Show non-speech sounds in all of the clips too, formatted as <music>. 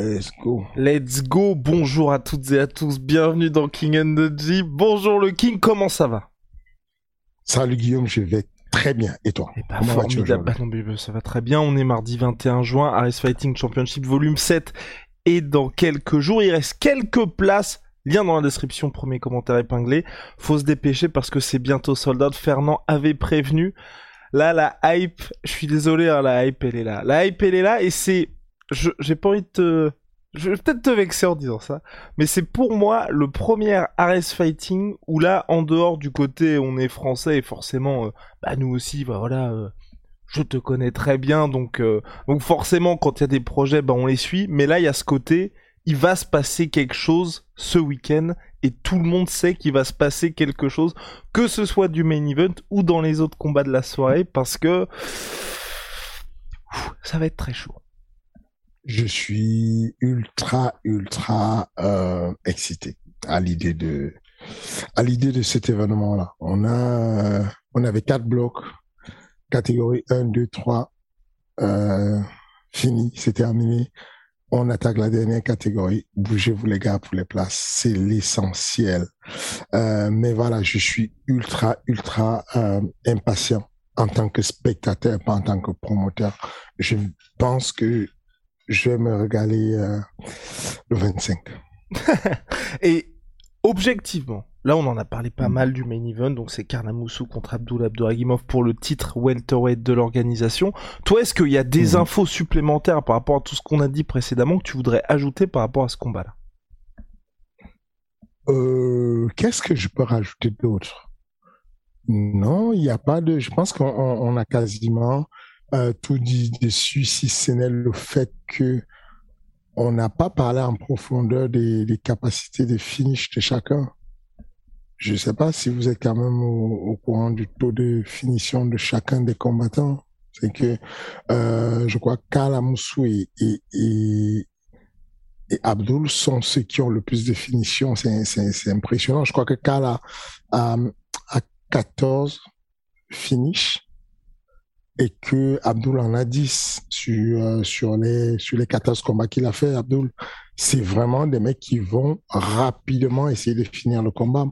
Let's go. Let's go, bonjour à toutes et à tous, bienvenue dans King and the G. Bonjour le King, comment ça va? Salut Guillaume, je vais très bien. Et toi? Eh bah, Comment vas-tu formidable. Bah non, bah, ça va très bien, on est mardi 21 juin, Ares Fighting Championship volume 7. Et dans quelques jours, il reste quelques places. Lien dans la description, premier commentaire épinglé. Faut se dépêcher parce que c'est bientôt sold out. Fernand avait prévenu. Là, la hype, je suis désolé, hein, la hype, elle est là. La hype, elle est là et c'est... J'ai pas envie de te... Je vais peut-être te vexer en disant ça, mais c'est pour moi le premier Ares Fighting où là, en dehors du côté on est français et forcément, euh, bah nous aussi, bah voilà, euh, je te connais très bien, donc euh, donc forcément quand il y a des projets, bah on les suit. Mais là, il y a ce côté, il va se passer quelque chose ce week-end et tout le monde sait qu'il va se passer quelque chose, que ce soit du main event ou dans les autres combats de la soirée, parce que ça va être très chaud. Je suis ultra, ultra euh, excité à l'idée de à l'idée de cet événement-là. On a euh, on avait quatre blocs, catégorie 1, 2, 3, euh, fini, c'est terminé. On attaque la dernière catégorie. Bougez-vous les gars pour les places, c'est l'essentiel. Euh, mais voilà, je suis ultra, ultra euh, impatient en tant que spectateur, pas en tant que promoteur. Je pense que je vais me régaler euh, le 25. <laughs> Et objectivement, là on en a parlé pas mal du main event, donc c'est Karnamoussou contre Abdul Abdouragimov pour le titre welterweight de l'organisation. Toi, est-ce qu'il y a des Mhm. infos supplémentaires par rapport à tout ce qu'on a dit précédemment que tu voudrais ajouter par rapport à ce combat-là? Euh, Qu'est-ce que je peux rajouter d'autre? Non, il n'y a pas de. Je pense qu'on on- on a quasiment euh, tout dit dessus, si ce n'est le fait que on n'a pas parlé en profondeur des, des capacités de finish de chacun. Je ne sais pas si vous êtes quand même au, au courant du taux de finition de chacun des combattants. C'est que euh, je crois qu'Alamoussou et, et, et, et Abdul sont ceux qui ont le plus de finition. C'est impressionnant. Je crois que Kala a, a 14 finish et que Abdul en a 10 sur, euh, sur, les, sur les 14 combats qu'il a fait. Abdul, c'est vraiment des mecs qui vont rapidement essayer de finir le combat.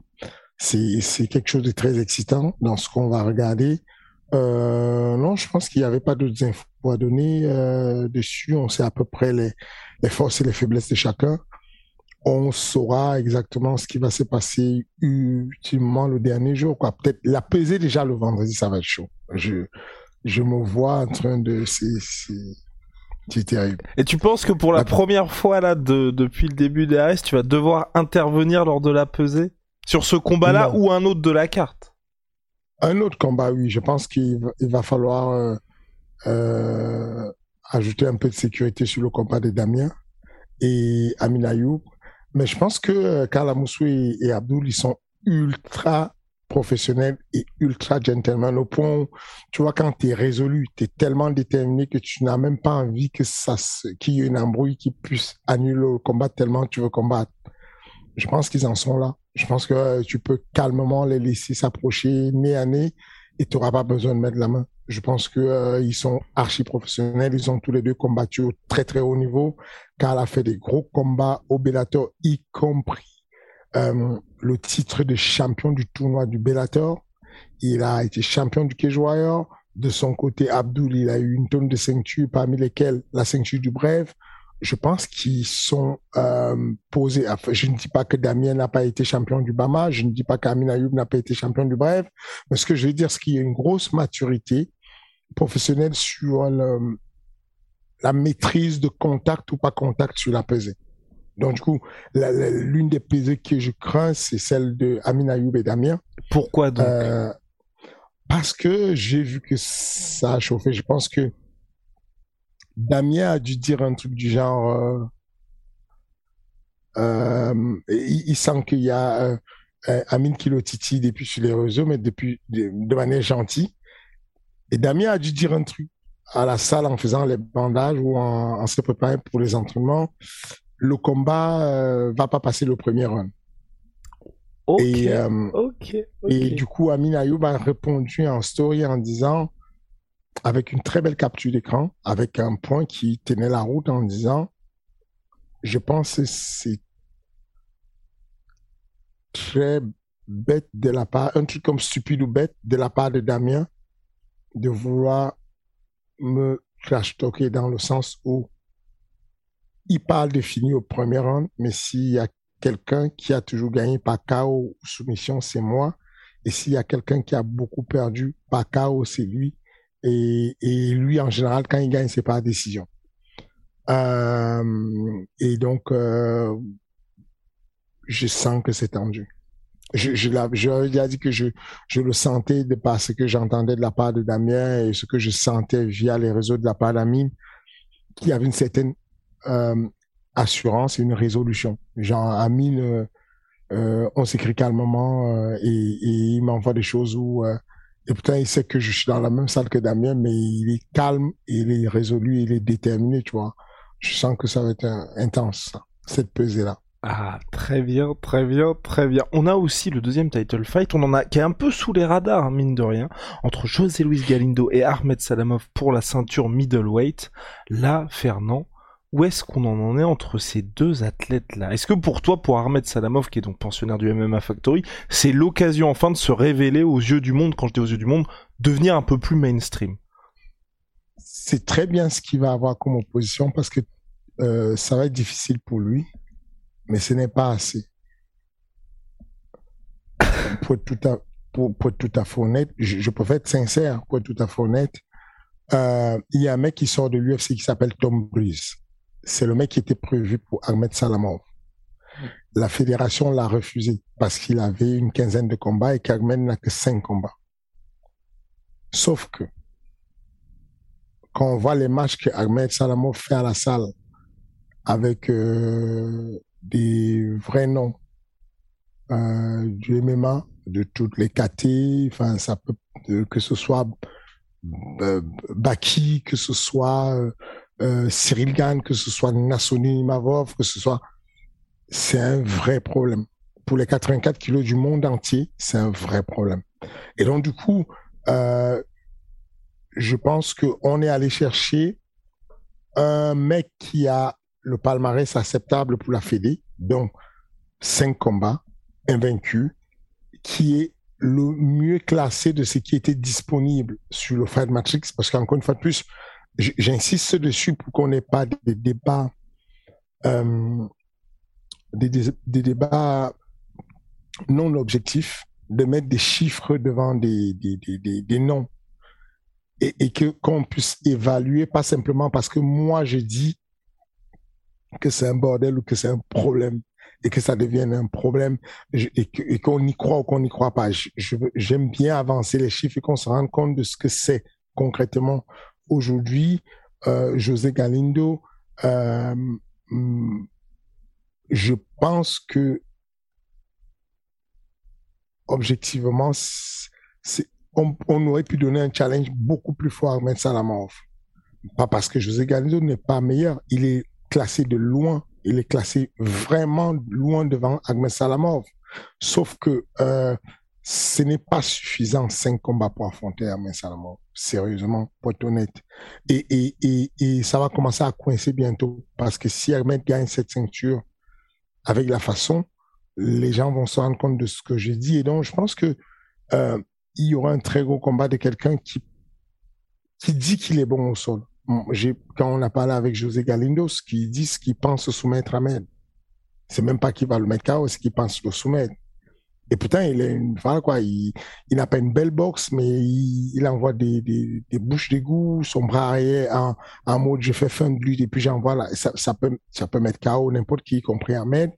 C'est quelque chose de très excitant dans ce qu'on va regarder. Euh, non, je pense qu'il n'y avait pas d'autres infos à donner euh, dessus. On sait à peu près les, les forces et les faiblesses de chacun. On saura exactement ce qui va se passer ultimement le dernier jour. Peut-être la pesée déjà le vendredi, ça va être chaud. Je, je me vois en train de... C'est terrible. Et tu penses que pour la La- première fois là de, depuis le début des AS, tu vas devoir intervenir lors de la pesée sur ce combat-là ou un autre de la carte? Un autre combat, oui. Je pense qu'il va, falloir euh, euh, ajouter un peu de sécurité sur le combat de Damien et Amin Ayoub. Mais je pense que euh, Karl Amoussou et, et Abdul, ils sont ultra professionnels et ultra gentlemen au point où, tu vois, quand tu es résolu, tu es tellement déterminé que tu n'as même pas envie que ça qu'il y ait une embrouille qui puisse annuler le combat tellement tu veux combattre. Je pense qu'ils en sont là. Je pense que euh, tu peux calmement les laisser s'approcher nez à nez et tu n'auras pas besoin de mettre la main. Je pense que euh, sont archi professionnels. Ils ont tous les deux combattu au très très haut niveau. Karl a fait des gros combats au Bellator, y compris euh, le titre de champion du tournoi du Bellator. Il a été champion du Cage Warrior. De son côté, Abdul, il a eu une tonne de ceintures, parmi lesquelles la ceinture du Brève. Je pense qu'ils sont euh, posés. Je ne dis pas que Damien n'a pas été champion du Bama, je ne dis pas qu'Amin Ayoub n'a pas été champion du Brève, mais ce que je veux dire, c'est qu'il y a une grosse maturité professionnel sur la maîtrise de contact ou pas contact sur la pesée. Donc, du coup, l'une des pesées que je crains, c'est celle de Amin Ayoub et Damien. Pourquoi donc? Euh, Parce que j'ai vu que ça a chauffé. Je pense que Damien a dû dire un truc du genre. Euh, euh, il, sent qu'il y a Amin qui le titille depuis sur les réseaux, mais depuis de, manière gentille. Et Damien a dû dire un truc à la salle en faisant les bandages ou en, en se préparant pour les entraînements le combat euh, va pas passer le premier round. et, euh, et du coup, Amin Ayoub a répondu en story en disant, avec une très belle capture d'écran, avec un point qui tenait la route en disant, je pense que c'est très bête de la part, un truc comme stupide ou bête de la part de Damien de vouloir me trash talker dans le sens où il parle de fini au premier round, mais s'il y a quelqu'un qui a toujours gagné par KO ou soumission, c'est moi. Et s'il y a quelqu'un qui a beaucoup perdu par KO, c'est lui. Et, lui, en général, quand il gagne, c'est par décision. Euh, et donc, euh, je sens que c'est tendu. Je, je, déjà dit que je, je le sentais de par ce que j'entendais de la part de Damien et ce que je sentais via les réseaux de la part d'Amine, qu'il y avait une certaine euh, assurance et une résolution. Genre, Amine, euh, euh, on s'écrit calmement et, il m'envoie des choses où et pourtant il sait que je suis dans la même salle que Damien, mais il est calme, il est résolu, il est déterminé, tu vois. Je sens que ça va être intense, cette pesée-là. Ah, très bien, très bien, très bien. On a aussi le deuxième title fight, on en a qui est un peu sous les radars, hein, mine de rien, entre José Luis Galindo et Ahmed Salamov pour la ceinture middleweight. Là, Fernand, où est-ce qu'on en est entre ces deux athlètes-là? Est-ce que pour toi, pour Ahmed Salamov, qui est donc pensionnaire du MMA Factory, c'est l'occasion enfin de se révéler aux yeux du monde, quand je dis aux yeux du monde, devenir un peu plus mainstream? C'est très bien ce qu'il va avoir comme opposition parce que euh, ça va être difficile pour lui, mais ce n'est pas assez. pour, être tout à, pour, tout à fait honnête, je, peux être sincère, pour être tout à fait honnête, euh, il y a un mec qui sort de l'UFC qui s'appelle Tom Breeze c'est le mec qui était prévu pour Ahmed Salamov. La fédération l'a refusé parce qu'il avait une quinzaine de combats et qu'Ahmed n'a que cinq combats. Sauf que, quand on voit les matchs que Ahmed Salamov fait à la salle avec euh, des vrais noms euh, du MMA, de toutes les KT, enfin que ce soit euh, Baki, que ce soit euh, Cyril Gann, que ce soit Nassoni Mavov, que ce soit, c'est un vrai problème. Pour les 84 kilos du monde entier, c'est un vrai problème. Et donc, du coup, euh, je pense qu'on est allé chercher un mec qui a le palmarès acceptable pour la Fédé, donc cinq combats, invaincu, qui est le mieux classé de ce qui était disponible sur le Fight Matrix, parce qu'encore une fois de plus, j'insiste dessus pour qu'on n'ait pas des débats, euh, des, débats non objectifs, de mettre des chiffres devant des, des, noms et, et que qu'on puisse évaluer, pas simplement parce que moi je dis que c'est un bordel ou que c'est un problème et que ça devienne un problème et qu'on y croit ou qu'on n'y croit pas. J'aime bien avancer les chiffres et qu'on se rende compte de ce que c'est concrètement aujourd'hui, euh, José Galindo, euh, je pense que objectivement, on, on, aurait pu donner un challenge beaucoup plus fort à Ahmed Salamov. Pas parce que José Galindo n'est pas meilleur, il est classé de loin, il est classé vraiment loin devant Ahmed Salamov. Sauf que euh, ce n'est pas suffisant, cinq combats pour affronter Ahmed Salamov. Sérieusement, pour être honnête. Et, et, et, ça va commencer à coincer bientôt. Parce que si Ahmed gagne cette ceinture avec la façon, les gens vont se rendre compte de ce que j'ai dit. Et donc, je pense que euh, y aura un très gros combat de quelqu'un qui, qui dit qu'il est bon au sol. Quand on a parlé avec José Galindo, ce qu'il dit, ce qu'il pense soumettre Ahmed. C'est même pas qu'il va le mettre KO, c'est qu'il pense le soumettre. Et pourtant, il est une, voilà quoi, il, il n'a pas une belle boxe, mais il, il envoie des, des, des bouches d'égout, son bras arrière en, en mode je fais fin de lui et puis j'envoie là. Ça, ça peut, ça peut mettre KO n'importe qui, y compris Ahmed.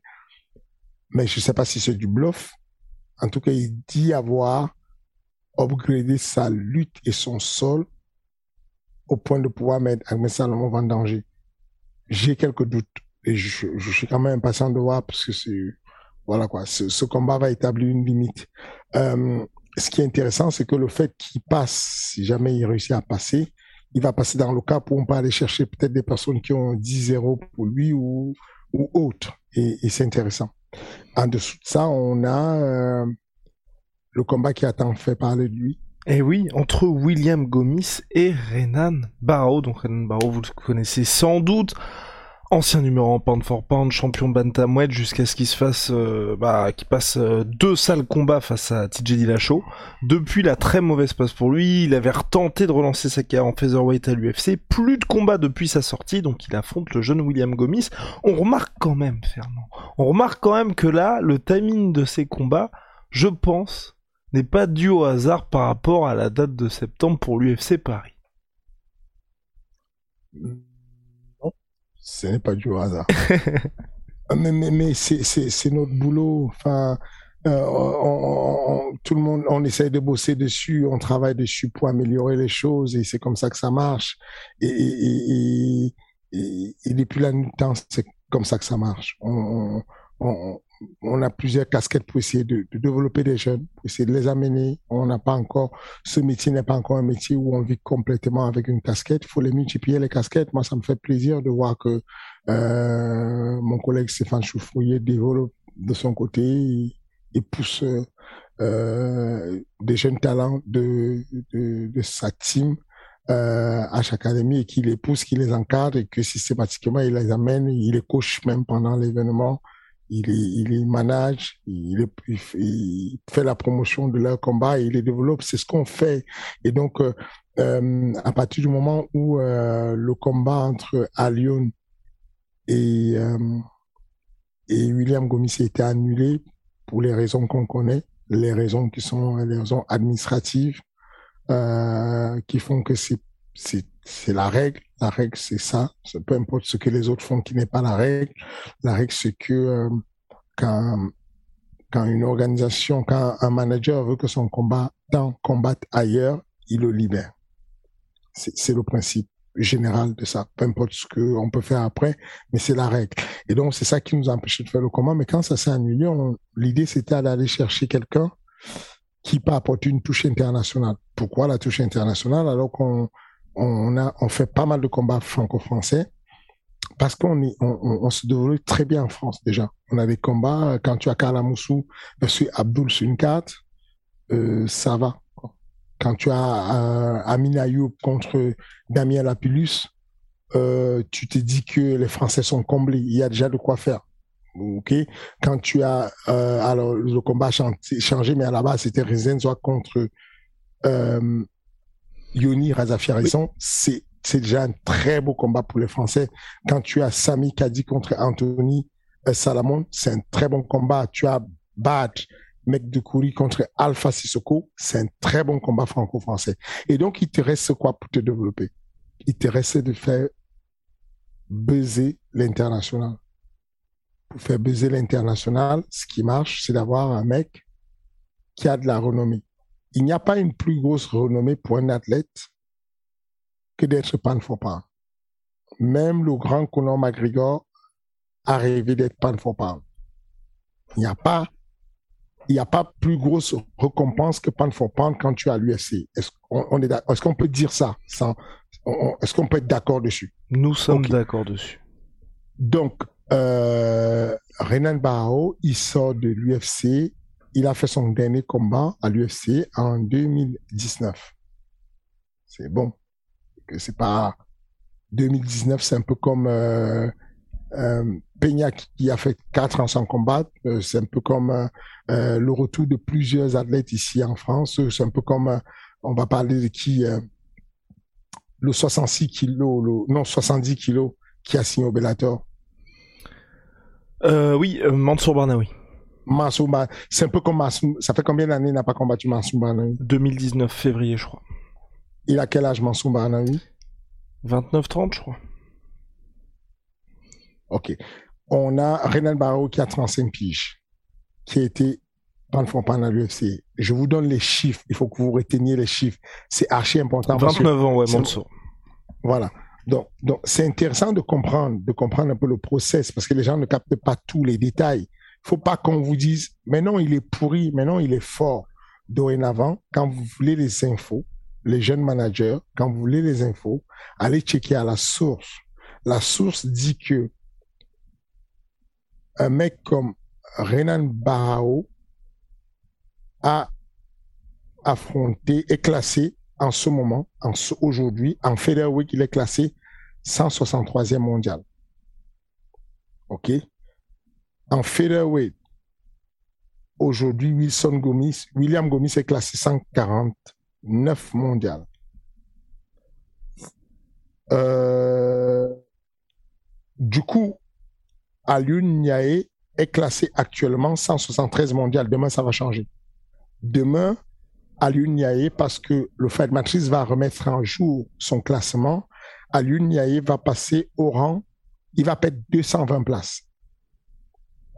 Mais je sais pas si c'est du bluff. En tout cas, il dit avoir upgradé sa lutte et son sol au point de pouvoir mettre Ahmed Salomon en danger. J'ai quelques doutes et je, je suis quand même impatient de voir parce que c'est voilà quoi, ce, combat va établir une limite. Euh, ce qui est intéressant, c'est que le fait qu'il passe, si jamais il réussit à passer, il va passer dans le cas où on peut aller chercher peut-être des personnes qui ont 10-0 pour lui ou, ou autre. Et, c'est intéressant. En dessous de ça, on a euh, le combat qui a tant fait parler de lui. Eh oui, entre William Gomis et Renan Barrow. Donc Renan Barrow, vous le connaissez sans doute ancien numéro en pound for pound, champion bantamweight jusqu'à ce qu'il se fasse, euh, bah, qu'il passe euh, deux sales combats face à TJ Dillashaw. Depuis la très mauvaise passe pour lui, il avait retenté de relancer sa carrière en featherweight à l'UFC. Plus de combats depuis sa sortie, donc il affronte le jeune William Gomis. On remarque quand même, Fernand, on remarque quand même que là, le timing de ces combats, je pense, n'est pas dû au hasard par rapport à la date de septembre pour l'UFC Paris. Ce n'est pas du hasard. <laughs> mais mais, c'est notre boulot. Enfin, euh, on, tout le monde, on essaye de bosser dessus, on travaille dessus pour améliorer les choses et c'est comme ça que ça marche. Et, et, et, et depuis la nuit c'est comme ça que ça marche. On, on, a plusieurs casquettes pour essayer de, développer des jeunes, pour essayer de les amener. On n'a pas encore, ce métier n'est pas encore un métier où on vit complètement avec une casquette. Il faut les multiplier, les casquettes. Moi, ça me fait plaisir de voir que euh, mon collègue Stéphane Choufrouillet développe de son côté et, pousse euh, des jeunes talents de, de, sa team euh, à chaque académie et qu'il les pousse, qu'il les encadre et que systématiquement il les amène, il les coach même pendant l'événement il, il les manage, il, il, fait la promotion de leur combat, il les développe, c'est ce qu'on fait. Et donc, euh, euh, à partir du moment où euh, le combat entre Alion et, et William Gomis a été annulé pour les raisons qu'on connaît, les raisons qui sont les raisons administratives, qui font que c'est c'est la règle. La règle, c'est ça. Peu importe ce que les autres font qui n'est pas la règle. La règle, c'est que euh, quand, quand une organisation, quand un manager veut que son combattant combatte ailleurs, il le libère. C'est le principe général de ça. Peu importe ce qu'on peut faire après, mais c'est la règle. Et donc, c'est ça qui nous a de faire le combat. Mais quand ça s'est annulé, l'idée, c'était d'aller chercher quelqu'un qui peut apporter une touche internationale. Pourquoi la touche internationale? Alors qu'on on a on fait pas mal de combats franco-français parce qu'on on, on, se développe très bien en France déjà. On a des combats quand tu as Kalamoussou versus Abdul carte, euh, ça va. Quand tu as euh, Amin Ayoub contre Damien Lapillus, euh, tu te dis que les Français sont comblés. Il y a déjà de quoi faire. Ok? Quand tu as euh, alors le combat a changé, mais à la base c'était Rezenzoa contre euh, Yoni Razafiarison, oui. c'est c'est déjà un très beau combat pour les Français. Quand tu as Sami Kadi contre Anthony euh, Salamon, c'est un très bon combat. Tu as Bad Mekdoukouri contre Alpha Sissoko, c'est un très bon combat franco-français. Et donc, il te reste quoi pour te développer? Il te reste de faire baiser l'international. Pour faire baiser l'international, ce qui marche, c'est d'avoir un mec qui a de la renommée il n'y a pas une plus grosse renommée pour un athlète que d'être pan for pound. Même le grand Conor McGregor a rêvé d'être pan for pound. Il n'y a pas, il n'y a pas plus grosse récompense que pan for pound quand tu es à l'UFC. Est-ce qu'on est, est-ce qu'on peut dire ça sans, est-ce qu'on peut être d'accord dessus? Nous sommes okay. d'accord dessus. Donc, euh, Renan Barrow, il sort de l'UFC il a fait son dernier combat à l'UFC en 2019. C'est bon. C'est pas 2019, c'est un peu comme euh, euh, Peña qui a fait quatre ans sans combattre. Euh, c'est un peu comme euh, le retour de plusieurs athlètes ici en France. C'est un peu comme, euh, on va parler de qui, euh, le 66 kilos, le, non 70 kilos qui a signé au Bellator. oui, Mansour Barnaoui. Mansour c'est un peu comme Mansour. Ça fait combien d'années qu'il n'a pas combattu Mansour Banaoui 2019, février, je crois. Il a quel âge Mansour Banaoui 29-30, je crois. Ok. On a Renan Barreau qui a 35 piges, qui a été dans le fond pendant l'UFC. Je vous donne les chiffres. Il faut que vous reteniez les chiffres. C'est archi important. 29 ans, ouais, Mansour. Voilà. Donc, donc c'est intéressant de comprendre, de comprendre un peu le process parce que les gens ne captent pas tous les détails. Faut pas qu'on vous dise, mais non, il est pourri, mais non, il est fort. Dorénavant, quand vous voulez les infos, les jeunes managers, quand vous voulez les infos, allez checker à la source. La source dit que un mec comme Renan Barao a affronté, est classé en ce moment, en aujourd'hui, en featherweight, il est classé 163e mondial. OK? En featherweight, aujourd'hui, Wilson Gomis, William Gomis est classé 149 mondial. Euh, du coup, Aliun Niae est classé actuellement 173 mondial. Demain, ça va changer. Demain, Aliun Niae, parce que le Fight Matrix va remettre en jour son classement, Aliun Niae va passer au rang, il va perdre 220 places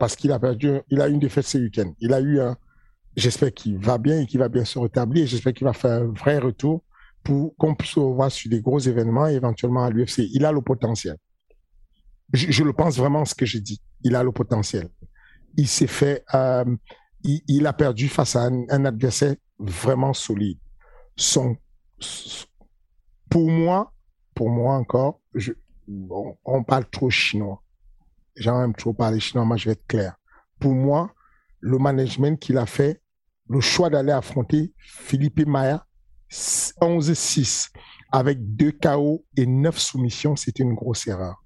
parce qu'il a perdu, il a une défaite ce week-end. Il a eu un, j'espère qu'il va bien et qu'il va bien se rétablir. J'espère qu'il va faire un vrai retour pour qu'on puisse le voir sur des gros événements et éventuellement à l'UFC. Il a le potentiel. Je, le pense vraiment ce que j'ai dit. Il a le potentiel. Il s'est fait, euh, il, a perdu face à un, adversaire vraiment solide. Pour moi, pour moi encore, on parle trop chinois j'aime trop parler chinois, moi je vais être clair. Pour moi, le management qu'il a fait, le choix d'aller affronter Philippe Maya 11-6 avec deux KO et neuf soumissions, c'était une grosse erreur.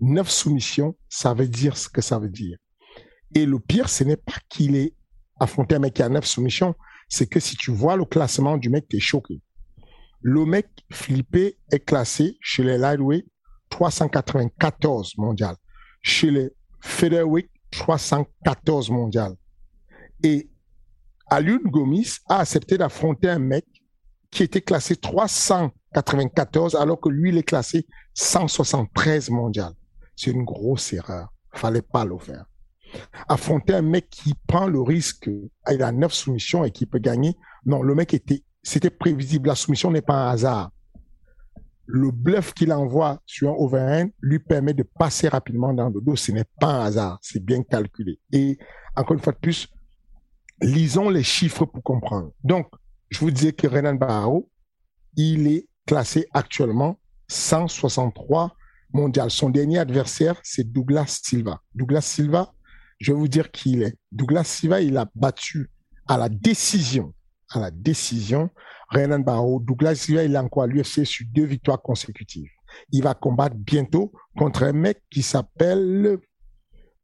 Neuf soumissions, ça veut dire ce que ça veut dire. Et le pire, ce n'est pas qu'il ait affronté un mec qui a neuf soumissions, c'est que si tu vois le classement du mec, t'es choqué. Le mec, Philippe, est classé chez les lightweight 394 mondial chez les featherweight 314 mondial. Et Alun Gomis a accepté d'affronter un mec qui était classé 394 alors que lui, il est classé 173 mondial. C'est une grosse erreur. Fallait pas le faire. Affronter un mec qui prend le risque, il a neuf soumissions et qui peut gagner. Non, le mec était, c'était prévisible. La soumission n'est pas un hasard le bluff qu'il envoie sur un overhand lui permet de passer rapidement dans le dos. Ce n'est pas un hasard, c'est bien calculé. Et encore une fois de plus, lisons les chiffres pour comprendre. Donc, je vous disais que Renan Barro, il est classé actuellement 163 mondial. Son dernier adversaire, c'est Douglas Silva. Douglas Silva, je vais vous dire qui il est. Douglas Silva, il a battu à la décision, à la décision, Renan Barrow, Douglas Silva, il est encore l'UFC sur deux victoires consécutives. Il va combattre bientôt contre un mec qui s'appelle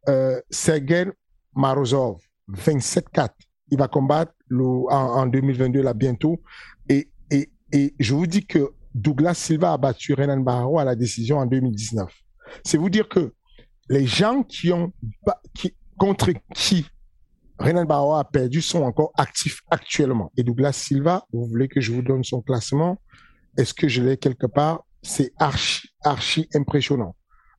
euh, Sergei Marozov, 27-4. Il va combattre en, 2022 là bientôt. Et, et, et je vous dis que Douglas Silva a battu Renan Barrow à la décision en 2019. C'est vous dire que les gens qui ont contre qui Renan Barrow a perdu sont encore actifs actuellement. Et Douglas Silva, vous voulez que je vous donne son classement? Est-ce que je l'ai quelque part? C'est archi, archi impressionnant.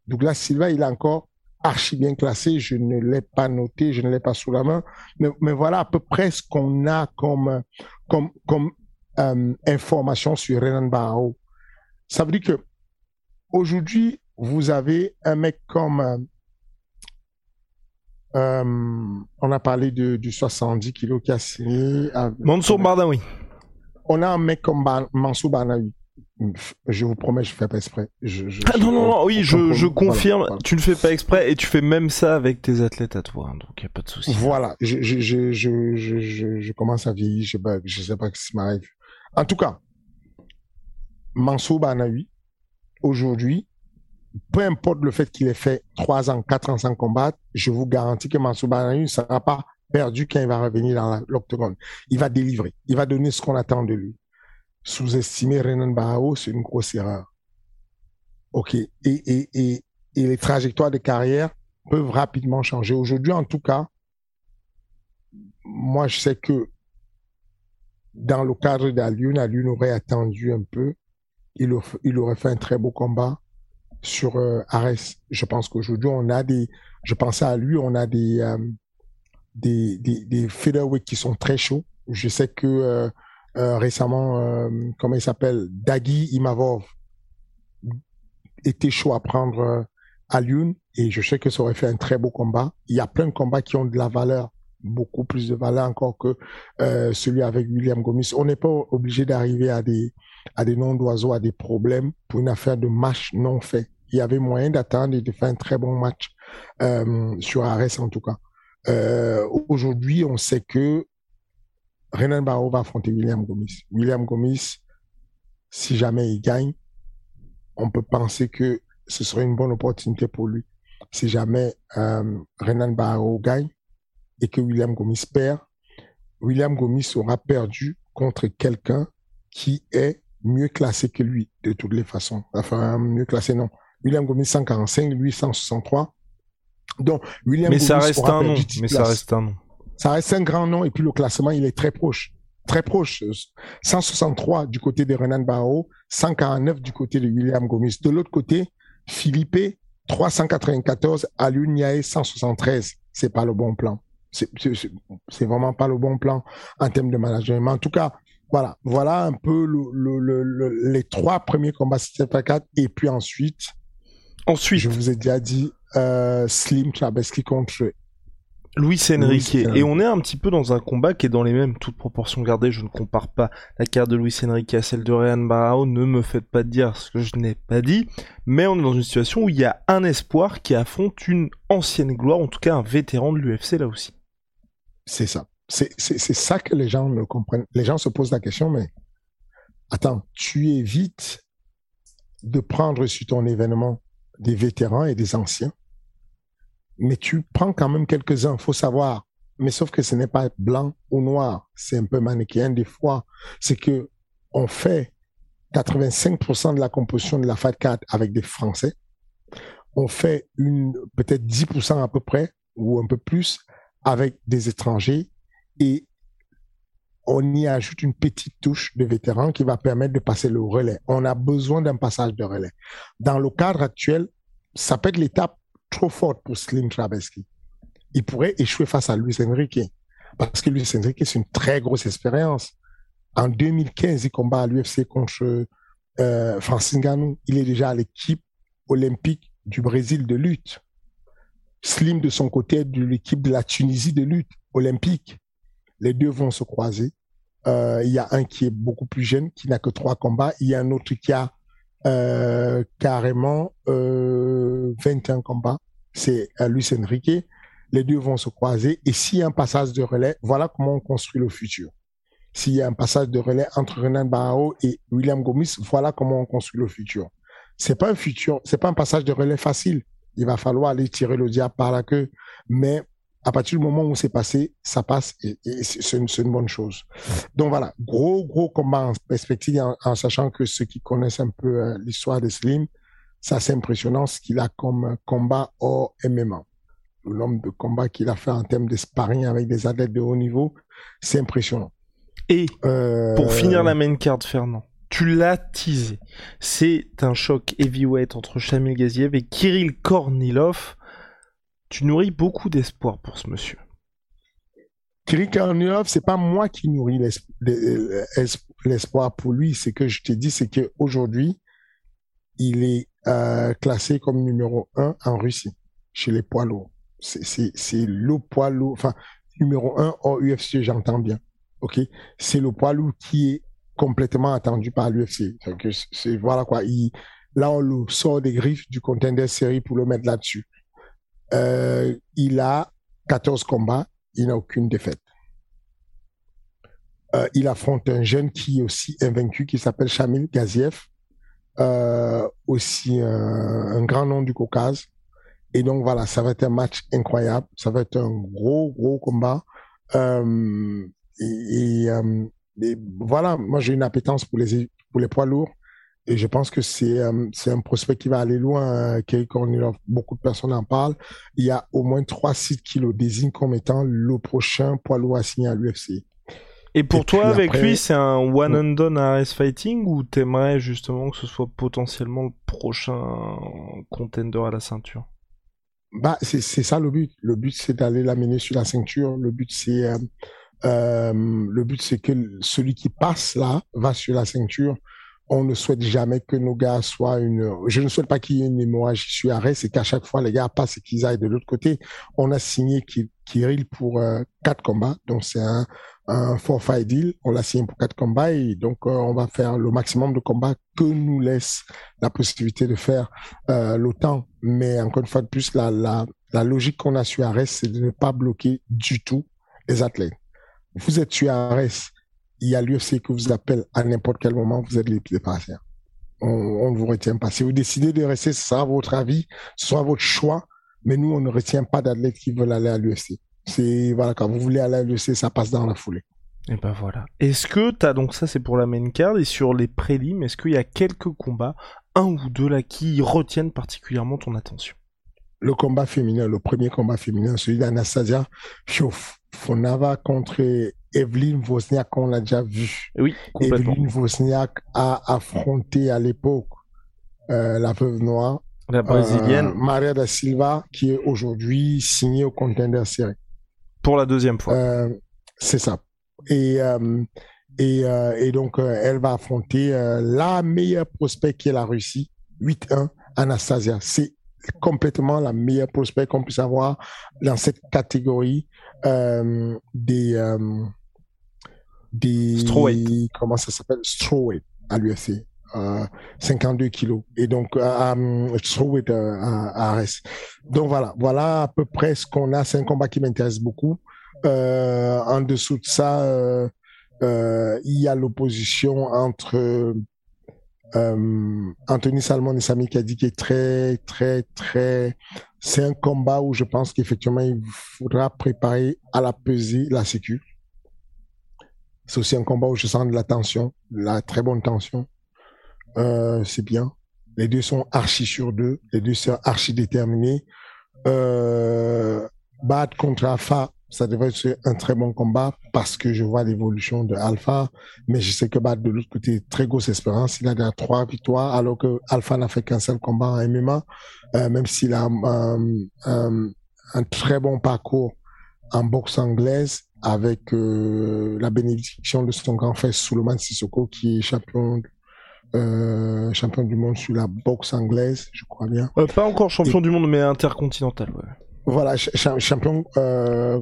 Douglas Silva, il est encore archi bien classé. Je ne l'ai pas noté, je ne l'ai pas sous la main. Mais, voilà à peu près ce qu'on a comme, euh, information sur Renan Barrow. Ça veut dire que aujourd'hui, vous avez un mec comme euh, on a parlé de, du 70 kilos qui a signé. Mansour Barnaoui. On a un mec comme Mansour Barnaoui. Je vous promets, je fais pas exprès. ah non, non, non, oui, je, confirme, tu ne fais pas exprès et tu fais même ça avec tes athlètes à toi, hein, donc il n'y a pas de souci. Voilà, je, commence à vieillir, je sais je sais pas ce qui m'arrive. En tout cas, Mansour Banaoui, aujourd'hui, peu importe le fait qu'il ait fait trois ans, quatre ans sans combattre, je vous garantis que Mansour ne sera pas perdu quand il va revenir dans l'octogone. Il va délivrer. Il va donner ce qu'on attend de lui. Sous-estimer Renan Barao, c'est une grosse erreur. OK. Et, et, et, les trajectoires de carrière peuvent rapidement changer. Aujourd'hui, en tout cas, moi, je sais que dans le cadre d'Alune, Alune aurait attendu un peu. Il, il aurait fait un très beau combat sur euh, Ares. Je pense qu'aujourd'hui, on a des. Je pensais à lui, on a des, euh, des, qui sont très chauds. Je sais que euh, euh récemment, euh, comment il s'appelle Dagi Imavov était chaud à prendre à Lyon et je sais que ça aurait fait un très beau combat. Il y a plein de combats qui ont de la valeur, beaucoup plus de valeur encore que celui avec William Gomis. On n'est pas obligé d'arriver à des à des noms d'oiseaux, à des problèmes pour une affaire de match non fait. Il y avait moyen d'attendre et de faire un très bon match euh, sur Ares en tout cas. Euh, Aujourd'hui, on sait que Renan Barrow va affronter William Gomis. William Gomis, si jamais il gagne, on peut penser que ce serait une bonne opportunité pour lui. Si jamais euh, Renan Barrow gagne et que William Gomis perd, William Gomis aura perdu contre quelqu'un qui est mieux classé que lui, de toutes les façons. Enfin, mieux classé, non. William Gomis 145, lui 163. Donc, William mais Gomis ça reste un nom. perdu 10 Mais ça reste un nom. Ça reste un grand nom et puis le classement, il est très proche. Très proche. 163 du côté de Renan Barrow, 149 du côté de William Gomis. De l'autre côté, Philippe, 394, Alun Niae, 173. C'est pas le bon plan. C'est vraiment pas le bon plan en termes de management. Mais en tout cas, voilà, voilà un peu le, le- le- le- les trois premiers combats 7 à 4 et puis ensuite, Ensuite, je vous ai déjà dit euh, Slim Chabeski contre Luis Enrique. Luis. Et on est un petit peu dans un combat qui est dans les mêmes, toutes proportions gardées. Je ne compare pas la carrière de Luis Enrique à celle de Ryan Barao. Ne me faites pas dire ce que je n'ai pas dit. Mais on est dans une situation où il y a un espoir qui affronte une ancienne gloire, en tout cas un vétéran de l'UFC là aussi. C'est ça. C'est ça que les gens ne comprennent. Les gens se posent la question, mais attends, tu évites de prendre sur ton événement des vétérans et des anciens, mais tu prends quand même quelques-uns, faut savoir. Mais sauf que ce n'est pas blanc ou noir, c'est un peu manichéen des fois. C'est que on fait 85% de la composition de la Fat 4 avec des Français. On fait peut-être 10% à peu près ou un peu plus avec des étrangers et on y ajoute une petite touche de vétéran qui va permettre de passer le relais. On a besoin d'un passage de relais. Dans le cadre actuel, ça peut être l'étape trop forte pour Slim Trabeski. Il pourrait échouer face à Luis Enrique parce que Luis Enrique, c'est une très grosse expérience. En 2015, il combat à l'UFC contre euh, Francis Ngannou. Il est déjà à l'équipe olympique du Brésil de lutte. Slim, de son côté, est de l'équipe de la Tunisie de lutte olympique. Les deux vont se croiser. Euh, Il y a un qui est beaucoup plus jeune, qui n'a que trois combats. Il y a un autre qui a euh, carrément euh, 21 combats. C'est euh, Luis Enrique. Les deux vont se croiser. Et s'il y a un passage de relais, voilà comment on construit le futur. S'il y a un passage de relais entre Renan Barao et William Gomis, voilà comment on construit le futur. C'est pas un futur, c'est pas un passage de relais facile. Il va falloir aller tirer le diable par la queue. Mais à partir du moment où c'est passé, ça passe et, et c'est une, bonne chose. Donc voilà, gros, gros combat en perspective en, en sachant que ceux qui connaissent un peu euh, l'histoire de Slim, c'est assez impressionnant ce qu'il a comme combat hors MMA. Le nombre de combats qu'il a fait en termes de sparring avec des athlètes de haut niveau, c'est impressionnant. Et Euh, Pour finir la main card, Fernand, tu l'as teasé. C'est un choc heavyweight entre Shamil Gaziev et Kirill Kornilov. Tu nourris beaucoup d'espoir pour ce monsieur. Kirill Korniov, c'est pas moi qui nourris l'es- l'espoir pour lui. C'est que je te dis, c'est qu'aujourd'hui, il est euh, classé comme numéro un en Russie, chez les poids lourds. C'est- le poids lourd, enfin, numéro un au UFC, j'entends bien. OK? C'est le poids lourd qui est complètement attendu par l'UFC. Voilà quoi. Là, on le sort des griffes du contender série pour le mettre là-dessus. Euh, il a 14 combats, il n'a aucune défaite. Euh, il affronte un jeune qui est aussi invaincu, qui s'appelle Shamil Gaziev, euh, aussi un, grand nom du Caucase. Et donc voilà, ça va être un match incroyable, ça va être un gros, gros combat. Et, et voilà, moi j'ai une appétence pour les, pour les poids lourds. Et je pense que c'est euh, c'est un prospect qui va aller loin. Hein. beaucoup de personnes en parlent. Il y a au moins trois sites qui le désignent comme étant le prochain poids lourd à signer à l'UFC. Et pour toi, avec lui, c'est un one and done à RS Fighting ou t'aimerais justement que ce soit potentiellement le prochain contender à la ceinture? Bah, c'est ça le but. Le but, c'est d'aller l'amener sur la ceinture. Le but, c'est euh, euh, le but, c'est que celui qui passe là va sur la ceinture on ne souhaite jamais que nos gars soient une. Je ne souhaite pas qu'il y ait une hémorragie sur arrêt, c'est qu'à chaque fois les gars passent et qu'ils aillent de l'autre côté. On a signé Kirill pour euh, quatre combats, donc c'est un, un forfait deal. On l'a signé pour quatre combats et donc euh, on va faire le maximum de combats que nous laisse la possibilité de faire euh, l'OTAN. Mais encore une fois de plus, la, la, la logique qu'on a sur Arès, c'est de ne pas bloquer du tout les athlètes. Vous êtes sur Arès il y a l'UFC qui vous appelle à n'importe quel moment, vous êtes les de partir. On, on ne vous retient pas. Si vous décidez de rester, ce sera votre avis, ce sera votre choix, mais nous, on ne retient pas d'athlètes qui veulent aller à l'UFC. C'est, voilà, quand vous voulez aller à l'UFC, ça passe dans la foulée. Et ben voilà. Est-ce que tu as donc ça c'est pour la main card et sur les prélims, est-ce qu'il y a quelques combats, un ou deux là, qui retiennent particulièrement ton attention? Le combat féminin, le premier combat féminin, celui d'Anastasia Fonava contre Evelyne Wozniak, on l'a déjà vu. Oui, complètement. Evelyne Wozniak a affronté à l'époque euh, la veuve noire. La brésilienne. Euh, Maria da Silva, qui est aujourd'hui signée au Contender Series. Pour la deuxième fois. Euh, c'est ça. Et, et, et, donc, elle va affronter la meilleure prospect qui est la Russie, 8-1, Anastasia. C'est complètement la meilleure prospect qu'on puisse avoir dans cette catégorie des des comment ça s'appelle? Strawweight à l'UFC. Euh, 52 kilos et donc euh, strawweight euh, à, à RS. Donc voilà, voilà à peu près ce qu'on a. C'est un combat qui m'intéresse beaucoup. Euh, en dessous de ça, euh, euh, il y a l'opposition entre Anthony Salmon et Sami Kadi qui est très, très, très. C'est un combat où je pense qu'effectivement il faudra préparer à la pesée la sécu. C'est aussi un combat où je sens de la tension, de la très bonne tension. Euh, c'est bien. Les deux sont archi sur deux. Les deux sont archi déterminés. Euh, Bad contre Alpha, ça devrait être un très bon combat parce que je vois l'évolution de Alpha. Mais je sais que Bad, de l'autre côté, très grosse espérance. Il a déjà trois victoires alors que Alpha n'a fait qu'un seul combat en MMA. Euh, même s'il a un très bon parcours en boxe anglaise avec euh, la bénédiction de son grand frère Souleymane Sissoko qui est champion euh, champion du monde sur la boxe anglaise, je crois bien. Euh, pas encore champion du monde, mais intercontinental. Ouais. Voilà, ch champion euh,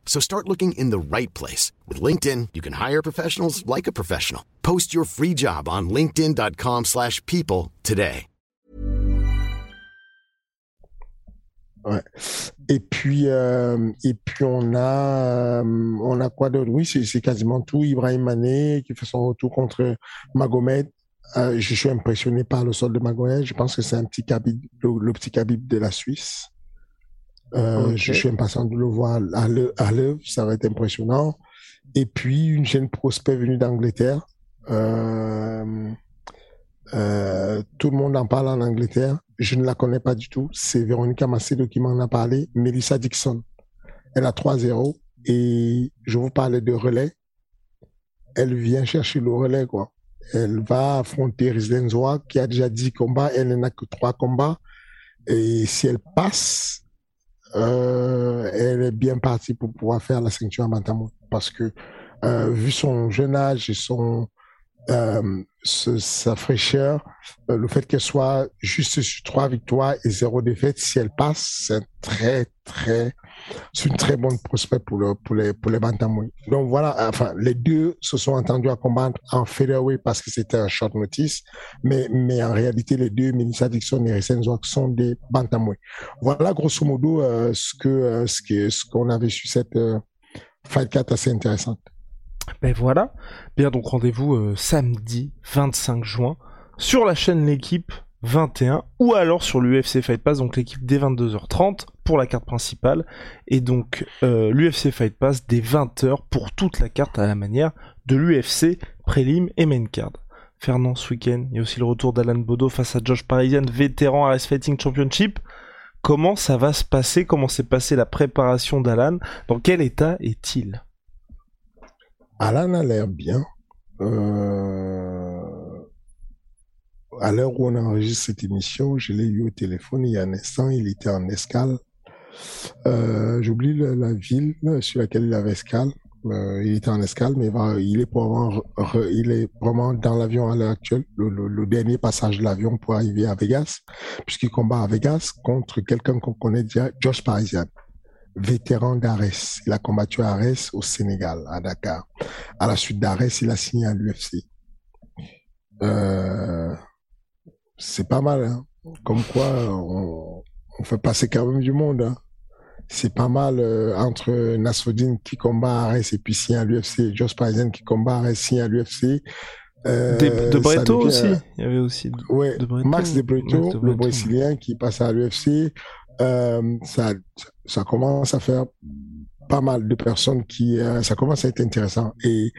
So start looking in the right place. With LinkedIn, you can hire professionals like a professional. Post your free job on linkedin.com slash people today. Ouais. Et puis, euh, et puis on a, euh, on a quoi d'autre? Oui, c'est quasiment tout. Ibrahim Mané qui fait son retour contre Magomed. Euh, je suis impressionné par le sol de Magomed. Je pense que c'est un petit Khabib, le, petit Khabib de la Suisse. Euh, Je suis impatient de le voir à l'œuvre. Ça va être impressionnant. Et puis une jeune prospect venue d'Angleterre. Euh, euh, tout le monde en parle en Angleterre. Je ne la connais pas du tout. C'est Véronica Macedo qui m'en a parlé. Melissa Dixon. Elle a 3-0 et je vous parlais de relais. Elle vient chercher le relais, quoi. Elle va affronter Rizlenzoa qui a déjà 10 combats. Elle n'a que 3 combats. Et si elle passe, euh, elle est bien partie pour pouvoir faire la ceinture à bantamweight parce que euh, vu son jeune âge et son euh, sa fraîcheur, euh, le fait qu'elle soit juste sur trois victoires et zéro défaite, si elle passe, c'est très, très c'est une très bonne prospect pour le, pour les, pour les. Donc voilà, enfin, les deux se sont entendus à combattre en featherweight parce que c'était un short notice, mais, en réalité, les deux, Melissa Dixon et Zwak, sont des bantamweight. Voilà, grosso modo, euh, euh, ce qu'on avait su cette euh, fight 4 assez intéressante. Ben voilà. Bien, donc rendez-vous samedi 25 juin sur la chaîne L'équipe 21 ou alors sur l'UFC Fight Pass, donc l'équipe dès 22h30 pour la carte principale et donc euh, l'UFC Fight Pass dès 20h pour toute la carte à la manière de l'UFC Prélim et Main Card. Fernand ce week-end, il y a aussi le retour d'Alan Bodo face à Josh Parisian, vétéran RS Fighting Championship. Comment ça va se passer? Comment s'est passée la préparation d'Alan? Dans quel état est-il? Alan a l'air bien. Euh à l'heure où on enregistre cette émission, je l'ai eu au téléphone il y a un instant, il était en escale. Euh, J'oublie la ville sur laquelle il avait escale. Euh, il était en escale, mais il est probablement, il est vraiment dans l'avion à l'heure actuelle, le, le, dernier passage de l'avion pour arriver à Vegas, puisqu'il combat à Vegas contre quelqu'un qu'on connaît déjà, Josh Parisian, vétéran d'Ares. Il a combattu à Ares au Sénégal, à Dakar. À la suite d'Ares, il a signé à l'UFC. Euh, c'est pas mal. Hein. Comme quoi, on, on, fait passer quand même du monde. Hein. C'est pas mal euh, entre Nasruddin qui combat à Arès et puis signe à l'UFC, Josh Parisian qui combat à Arès, signe à l'UFC. Euh, de, Breto aussi. Il y avait aussi. Ouais, Max de Breto, le Brésilien qui passe à l'UFC. Euh, ça, ça commence à faire pas mal de personnes qui, euh, ça commence à être intéressant. Et,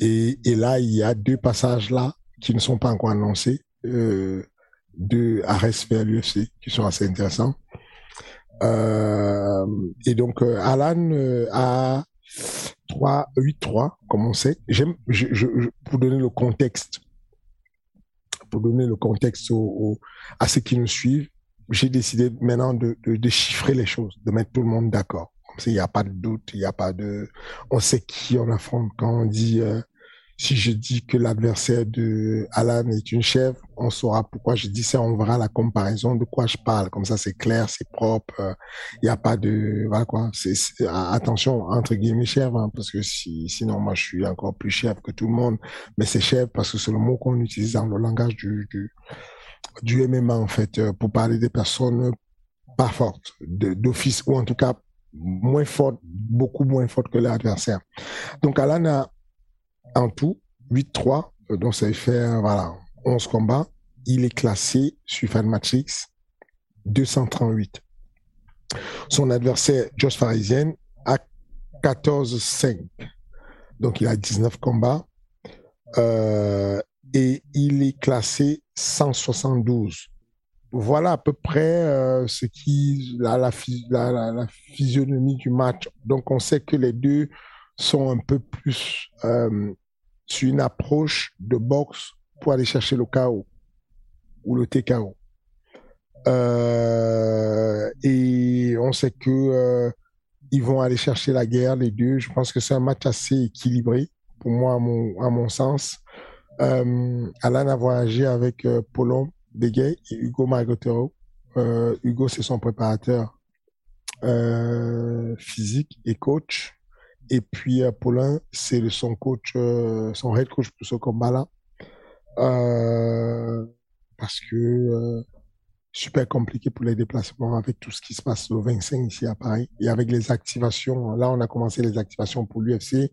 et, et là, il y a deux passages là qui ne sont pas encore annoncés euh, de Ares vers l'UFC qui sont assez intéressants. Euh, et donc euh, Alan a 3 8-3 comme on sait. J'aime pour donner le contexte pour donner le contexte à ceux qui nous suivent, j'ai décidé maintenant de, de, chiffrer les choses, de mettre tout le monde d'accord. Comme ça, il n'y a pas de doute, il n'y a pas de, on sait qui on affronte quand on dit si je dis que l'adversaire de Alan est une chèvre, on saura pourquoi je dis ça, on verra la comparaison de quoi je parle. Comme ça, c'est clair, c'est propre. Il euh, n'y a pas de, voilà quoi. C'est, attention, entre guillemets, chèvre, hein, parce que si, sinon, moi, je suis encore plus chèvre que tout le monde. Mais c'est chèvre parce que c'est le mot qu'on utilise dans le langage du, du, du MMA, en fait, euh, pour parler des personnes pas fortes, d'office, ou en tout cas, moins fortes, beaucoup moins fortes que l'adversaire. Donc, Alan a, en tout, 8-3, euh, donc ça fait voilà, 11 combats. Il est classé sur Fanmatrix 238. Son adversaire, Josh Farisienne, a 14-5. Donc il a 19 combats. Euh, et il est classé 172. Voilà à peu près euh, ce qui la, la, la, la, physionomie du match. Donc on sait que les deux sont un peu plus euh, sur une approche de boxe pour aller chercher le KO ou le TKO. Euh, et on sait que euh, ils vont aller chercher la guerre les deux. Je pense que c'est un match assez équilibré pour moi à mon, à mon sens. Euh, Alan a voyagé avec euh, Paulon Begay et Hugo Margotero. Euh, Hugo c'est son préparateur euh, physique et coach. Et puis euh, Paulin, c'est son coach, euh, son head coach pour ce combat-là. Euh, parce que super compliqué pour les déplacements avec tout ce qui se passe le 25 ici à Paris. Et avec les activations, là on a commencé les activations pour l'UFC,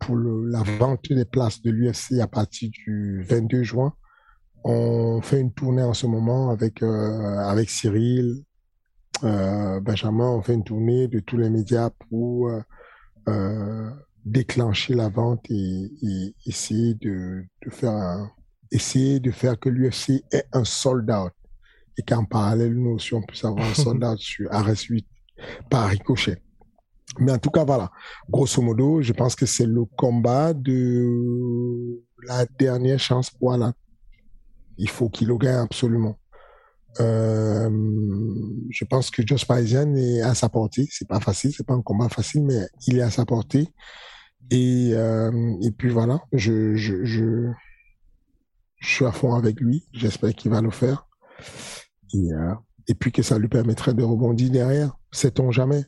pour la vente des places de l'UFC à partir du 22 juin. On fait une tournée en ce moment avec avec Cyril, Benjamin. On fait une tournée de tous les médias pour déclencher la vente et, et essayer de, de, faire un, essayer de faire que l'UFC ait un sold out et qu'en parallèle nous aussi on puisse avoir un sold out <laughs> sur RS8 par ricochet. Mais en tout cas voilà, grosso modo, je pense que c'est le combat de la dernière chance pour Alan. Il faut qu'il le gagne absolument. Euh, je pense que Josh Parisian est à sa portée. C'est pas facile, c'est pas un combat facile, mais il est à sa portée. Et, euh, et puis voilà, je, je, je, je, suis à fond avec lui. J'espère qu'il va le faire. Et, euh, et puis que ça lui permettrait de rebondir derrière. Sait-on jamais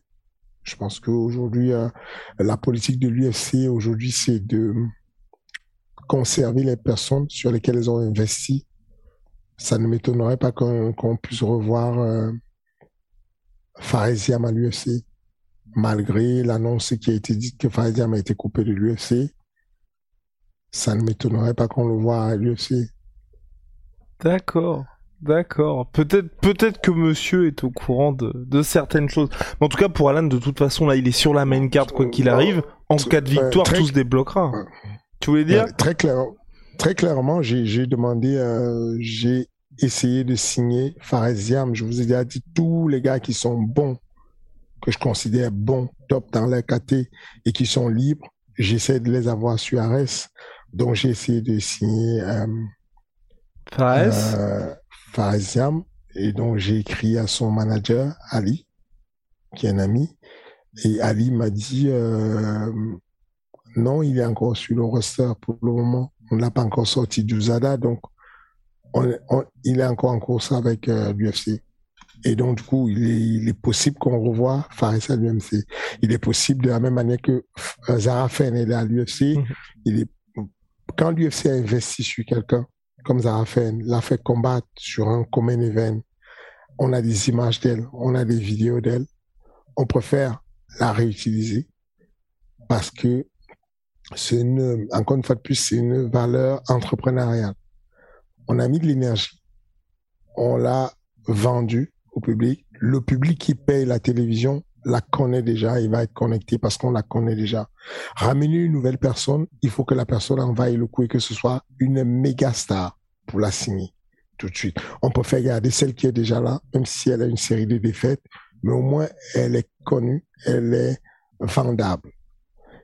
Je pense qu'aujourd'hui, euh, la politique de l'UFC, aujourd'hui, c'est de conserver les personnes sur lesquelles ils ont investi. Ça ne m'étonnerait pas qu'on puisse revoir euh, à l'UFC, malgré l'annonce qui a été dite que Faresiam a été coupé de l'UFC. Ça ne m'étonnerait pas qu'on le voit à l'UFC. D'accord. D'accord. Peut-être, peut-être que monsieur est au courant de, certaines choses. Mais en tout cas, pour Alan, de toute façon, là, il est sur la main card, quoi qu'il arrive. En cas de victoire, tout se débloquera. Tu voulais dire? très clair, très clairement, j'ai demandé, euh, j'ai essayé de signer Faresiam. Je vous ai déjà dit, tous les gars qui sont bons, que je considère bons, top dans leur KT et qui sont libres, j'essaie de les avoir sur Ares. Donc, j'ai essayé de signer, euh, Fares? Euh, Faresiam. Et donc, j'ai écrit à son manager, Ali, qui est un ami. Et Ali m'a dit, euh, non, il est encore sur le roster pour le moment. On ne l'a pas encore sorti du Zada, donc il est encore en course avec euh, l'UFC. Et donc, du coup, il est, possible qu'on revoie Fares à l'UMC. Il est possible de la même manière que euh, Zara Fen est à l'UFC. Mhm. Il est, quand l'UFC a investi sur quelqu'un, comme Zarafen, l'a fait combattre sur un common event. On a des images d'elle, on a des vidéos d'elle. On préfère la réutiliser parce que c'est une, encore une fois de plus, c'est une valeur entrepreneuriale. On a mis de l'énergie. On l'a vendu au public. Le public qui paye la télévision la connaît déjà, il va être connecté parce qu'on la connaît déjà. Ramener une nouvelle personne, il faut que la personne envahisse le coup et que ce soit une méga star pour la signer tout de suite. On peut faire garder celle qui est déjà là, même si elle a une série de défaites, mais au moins elle est connue, elle est vendable.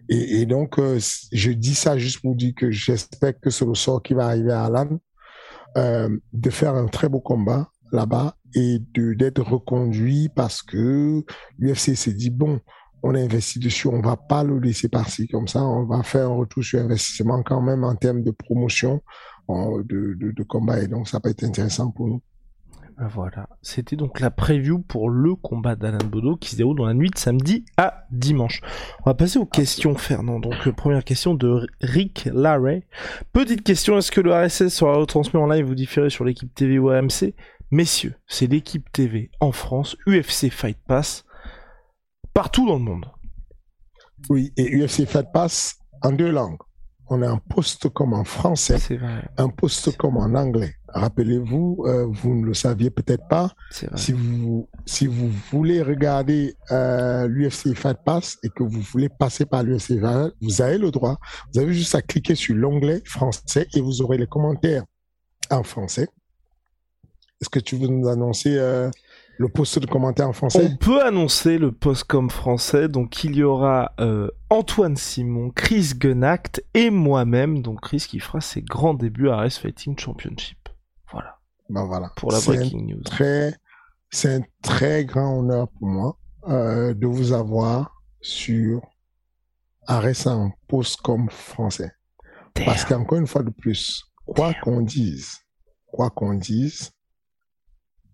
Et, donc, euh, je dis ça juste pour dire que j'espère que c'est le sort qui va arriver à Alan, euh, de faire un très beau combat là-bas et d'être reconduit parce que l'UFC s'est dit bon, on a investi dessus, on va pas le laisser passer comme ça, on va faire un retour sur investissement quand même en termes de promotion de, de combat et donc ça peut être intéressant pour nous. Ben voilà, c'était donc la preview pour le combat d'Alain Bodo qui se déroule dans la nuit de samedi à dimanche. On va passer aux questions, Fernand. Donc, euh, première question de Rick Larray. Petite question, est-ce que le RSS sera retransmis en live ou différé sur l'équipe TV ou AMC Messieurs, c'est l'équipe TV en France, UFC Fight Pass, partout dans le monde. Oui, et UFC Fight Pass en deux langues. On a un poste comme en français, un poste comme en anglais. Rappelez-vous, euh, vous ne le saviez peut-être pas. Si vous, si vous voulez regarder euh, l'UFC Fight Pass et que vous voulez passer par l'UFC vous avez le droit. Vous avez juste à cliquer sur l'onglet français et vous aurez les commentaires en français. Est-ce que tu veux nous annoncer euh, le poste de commentaire en français On peut annoncer le post comme français. Donc il y aura euh, Antoine Simon, Chris Gunacht et moi-même. Donc Chris qui fera ses grands débuts à Race Fighting Championship. Voilà. Ben voilà. Pour la breaking news. Très, c'est un très grand honneur pour moi euh, de vous avoir sur un post comme français. Parce qu'encore une fois de plus, quoi qu'on dise, quoi qu'on dise,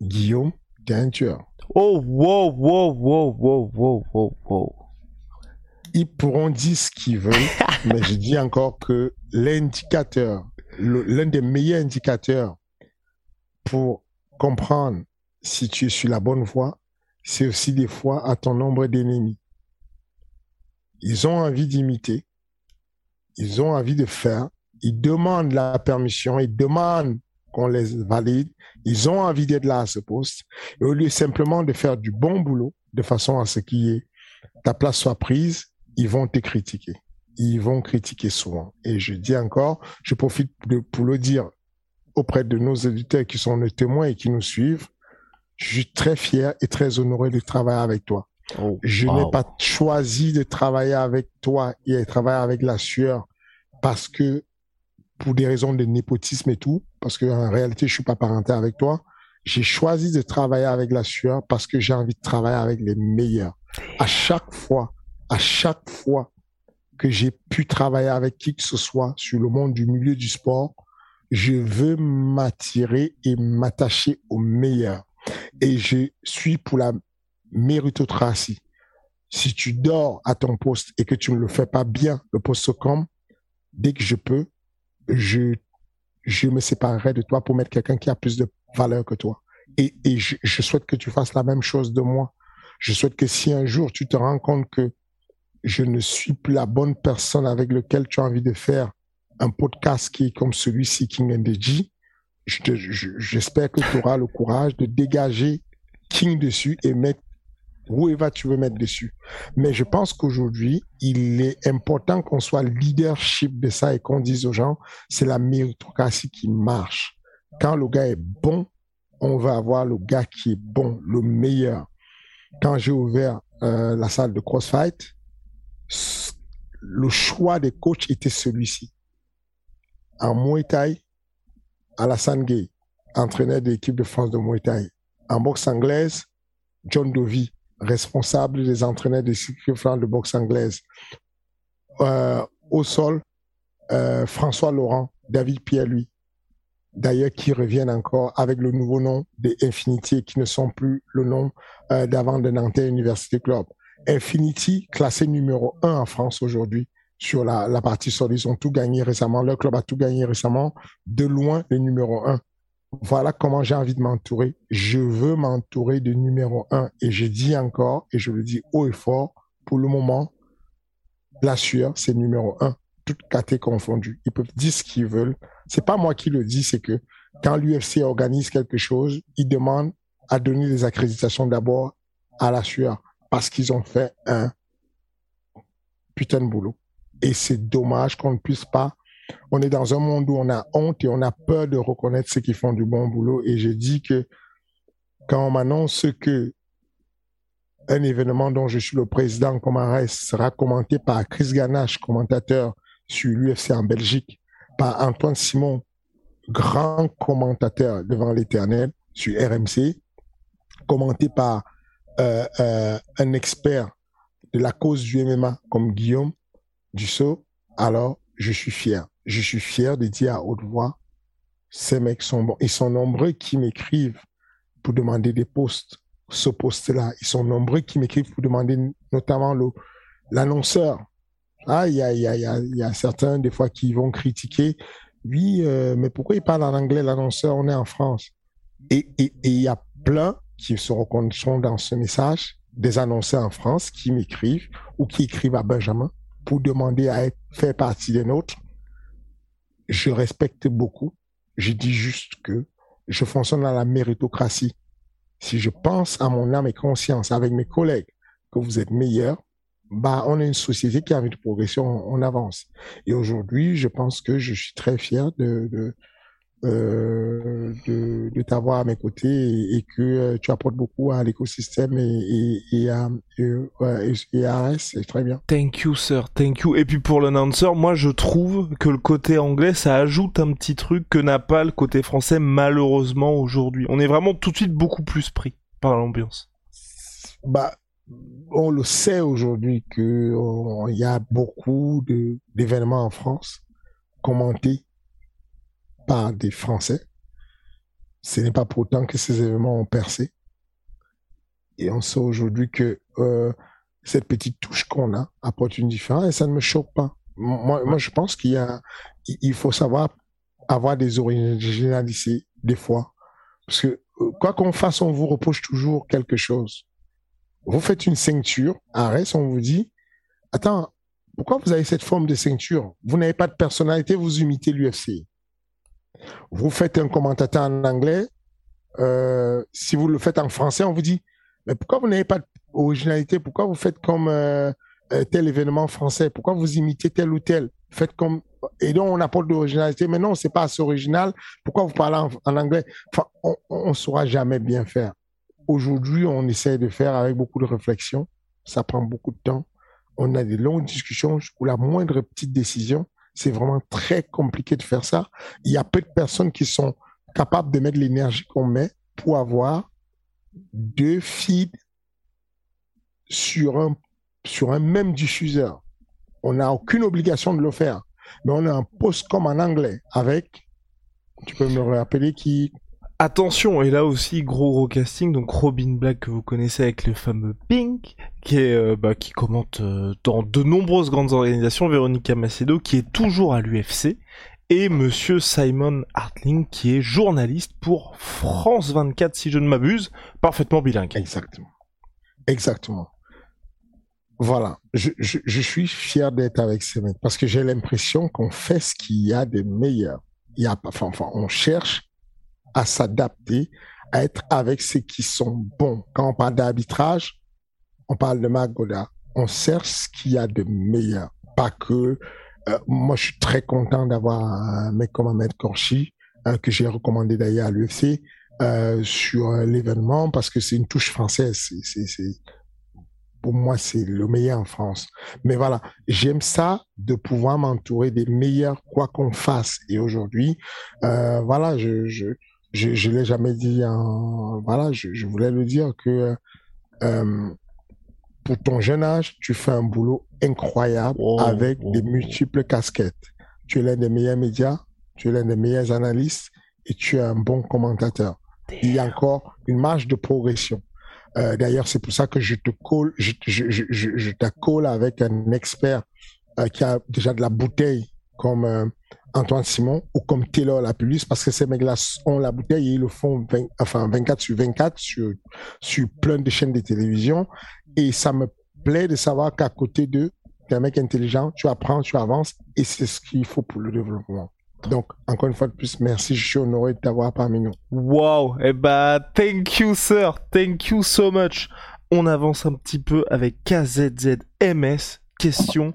Guillaume, un tueur. Oh, wow, wow, wow, wow, wow, wow, wow. Ils pourront dire ce qu'ils veulent, <laughs> mais je dis encore que l'indicateur, l'un des meilleurs indicateurs pour comprendre si tu es sur la bonne voie, c'est aussi des fois à ton nombre d'ennemis. Ils ont envie d'imiter, ils ont envie de faire, ils demandent la permission, ils demandent qu'on les valide. Ils ont envie d'être là à ce poste. Et au lieu simplement de faire du bon boulot, de façon à ce que ta place soit prise, ils vont te critiquer. Ils vont critiquer souvent. Et je dis encore, je profite de, pour le dire auprès de nos éditeurs qui sont nos témoins et qui nous suivent. Je suis très fier et très honoré de travailler avec toi. Oh, je n'ai pas choisi de travailler avec toi et de travailler avec la sueur parce que pour des raisons de népotisme et tout, parce qu'en réalité, je suis pas parenté avec toi. J'ai choisi de travailler avec la sueur parce que j'ai envie de travailler avec les meilleurs. À chaque fois, à chaque fois que j'ai pu travailler avec qui que ce soit sur le monde du milieu du sport, je veux m'attirer et m'attacher aux meilleurs. Et je suis pour la méritocratie. Si tu dors à ton poste et que tu ne le fais pas bien, le poste com, dès que je peux, je, je me séparerai de toi pour mettre quelqu'un qui a plus de valeur que toi. Et, je, souhaite que tu fasses la même chose de moi. Je souhaite que si un jour tu te rends compte que je ne suis plus la bonne personne avec laquelle tu as envie de faire un podcast qui est comme celui-ci, King NDG, j'espère que tu auras le courage de dégager King dessus et mettre whoever tu veux mettre dessus. Mais je pense qu'aujourd'hui, il est important qu'on soit leadership de ça et qu'on dise aux gens, c'est la méritocratie qui marche. Quand le gars est bon, on va avoir le gars qui est bon, le meilleur. Quand j'ai ouvert euh, la salle de CrossFight, le choix des coachs était celui-ci. En Muay Thai, Alassane Gay, entraîneur de l'équipe de France de Muay Thai. En boxe anglaise, John Dovey, responsable des entraîneurs de l'équipe de boxe anglaise. Euh, au sol, euh, François Laurent, David Pierre-Louis, d'ailleurs qui reviennent encore avec le nouveau nom des Infinity qui ne sont plus le nom euh, d'avant de Nanterre University Club. Infinity, classé numéro un en France aujourd'hui sur la, la partie sol. Ils ont tout gagné récemment. Leur club a tout gagné récemment. De loin, le numéro un. Voilà comment j'ai envie de m'entourer. Je veux m'entourer de numéro un. Et je dis encore, et je le dis haut et fort, pour le moment, la sueur, c'est numéro un. Toutes catégories confondues. Ils peuvent dire ce qu'ils veulent. C'est pas moi qui le dis, c'est que quand l'UFC organise quelque chose, ils demandent à donner des accréditations d'abord à la sueur parce qu'ils ont fait un putain de boulot. Et c'est dommage qu'on ne puisse pas. On est dans un monde où on a honte et on a peur de reconnaître ceux qui font du bon boulot. Et je dis que quand on m'annonce que un événement dont je suis le président comme sera commenté par Chris Ganache, commentateur sur l'UFC en Belgique, par Antoine Simon, grand commentateur devant l'éternel sur RMC, commenté par euh, euh, un expert de la cause du MMA comme Guillaume Dussault, alors je suis fier. Je suis fier de dire à haute voix, ces mecs sont bons. Ils sont nombreux qui m'écrivent pour demander des postes, ce poste-là. Ils sont nombreux qui m'écrivent pour demander notamment l'annonceur. Ah, il y a, y, a, y a certains des fois qui vont critiquer. Oui, euh, mais pourquoi il parle en anglais, l'annonceur? On est en France. Et il y a plein qui se reconnaîtront dans ce message, des annonceurs en France qui m'écrivent ou qui écrivent à Benjamin pour demander à être, faire partie des nôtres. Je respecte beaucoup. Je dis juste que je fonctionne dans la méritocratie. Si je pense à mon âme et conscience avec mes collègues que vous êtes meilleurs, bah, on est une société qui a de progression, on, avance. Et aujourd'hui, je pense que je suis très fier de, de, euh, de, de t'avoir à mes côtés et, que euh, tu apportes beaucoup à l'écosystème et, et, et, à, et, à c'est très bien. Thank you, sir. Thank you. Et puis pour l'announcer, moi je trouve que le côté anglais, ça ajoute un petit truc que n'a pas le côté français malheureusement aujourd'hui. On est vraiment tout de suite beaucoup plus pris par l'ambiance. Bah, on le sait aujourd'hui que il y a beaucoup d'événements en France commentés par des Français. Ce n'est pas pour autant que ces événements ont percé. Et on sait aujourd'hui que euh, cette petite touche qu'on a apporte une différence et ça ne me choque pas. Moi, moi je pense qu'il y a, il faut savoir avoir des originalités des fois. Parce que euh, quoi qu'on fasse, on vous reproche toujours quelque chose. Vous faites une ceinture, à on vous dit, attends, pourquoi vous avez cette forme de ceinture? Vous n'avez pas de personnalité, vous imitez l'UFC. Vous faites un commentateur en anglais. Euh, si vous le faites en français, on vous dit, mais pourquoi vous n'avez pas d'originalité? Pourquoi vous faites comme euh, euh, tel événement français? Pourquoi vous imitez tel ou tel? Faites comme et donc on apporte de l'originalité. Mais non, c'est pas assez original. Pourquoi vous parlez en, anglais? On, ne saura jamais bien faire. Aujourd'hui, on essaie de faire avec beaucoup de réflexion. Ça prend beaucoup de temps. On a des longues discussions où la moindre petite décision c'est vraiment très compliqué de faire ça. Il y a peu de personnes qui sont capables de mettre l'énergie qu'on met pour avoir deux feeds sur un, sur un même diffuseur. On n'a aucune obligation de le faire. Mais on a un post comme en anglais avec, tu peux me rappeler qui Attention, et là aussi gros gros casting, donc Robin Black que vous connaissez avec le fameux Pink, qui est euh, bah, qui commente euh, dans de nombreuses grandes organisations, Véronica Macedo qui est toujours à l'UFC, et Monsieur Simon Hartling qui est journaliste pour France 24 si je ne m'abuse, parfaitement bilingue. Exactement, exactement. Voilà, je, je, je suis fier d'être avec ces mecs parce que j'ai l'impression qu'on fait ce qu'il y a de meilleur. Il y a, enfin, enfin, on cherche à s'adapter, à être avec ceux qui sont bons. Quand on parle d'arbitrage, on parle de Magoda. On cherche ce qu'il y a de meilleur. Pas que euh, moi, je suis très content d'avoir un mec comme Ahmed Korchi, euh, que j'ai recommandé d'ailleurs à l'UFC, euh, sur l'événement, parce que c'est une touche française. Pour moi, c'est le meilleur en France. Mais voilà, j'aime ça de pouvoir m'entourer des meilleurs, quoi qu'on fasse. Et aujourd'hui, voilà, je, je, je l'ai jamais dit en, voilà, je, je voulais le dire que, euh, pour ton jeune âge, tu fais un boulot incroyable Oh, avec oh, des multiples casquettes. Tu es l'un des meilleurs médias, tu es l'un des meilleurs analystes et tu es un bon commentateur. Il y a encore une marge de progression. Euh, D'ailleurs, c'est pour ça que je te colle, je, je, je, je, je avec un expert euh, qui a déjà de la bouteille comme Antoine Simon ou comme Taylor Lapulus parce que ces mecs-là ont la bouteille et ils le font 20, enfin 24 sur 24 sur, sur plein de chaînes de télévision. Et ça me plaît de savoir qu'à côté d'eux, t'es un mec intelligent, tu apprends, tu avances et c'est ce qu'il faut pour le développement. Donc, encore une fois de plus, merci, je suis honoré de t'avoir parmi nous. Wow, eh bah, thank you sir, thank you so much. On avance un petit peu avec KZZMS. Question,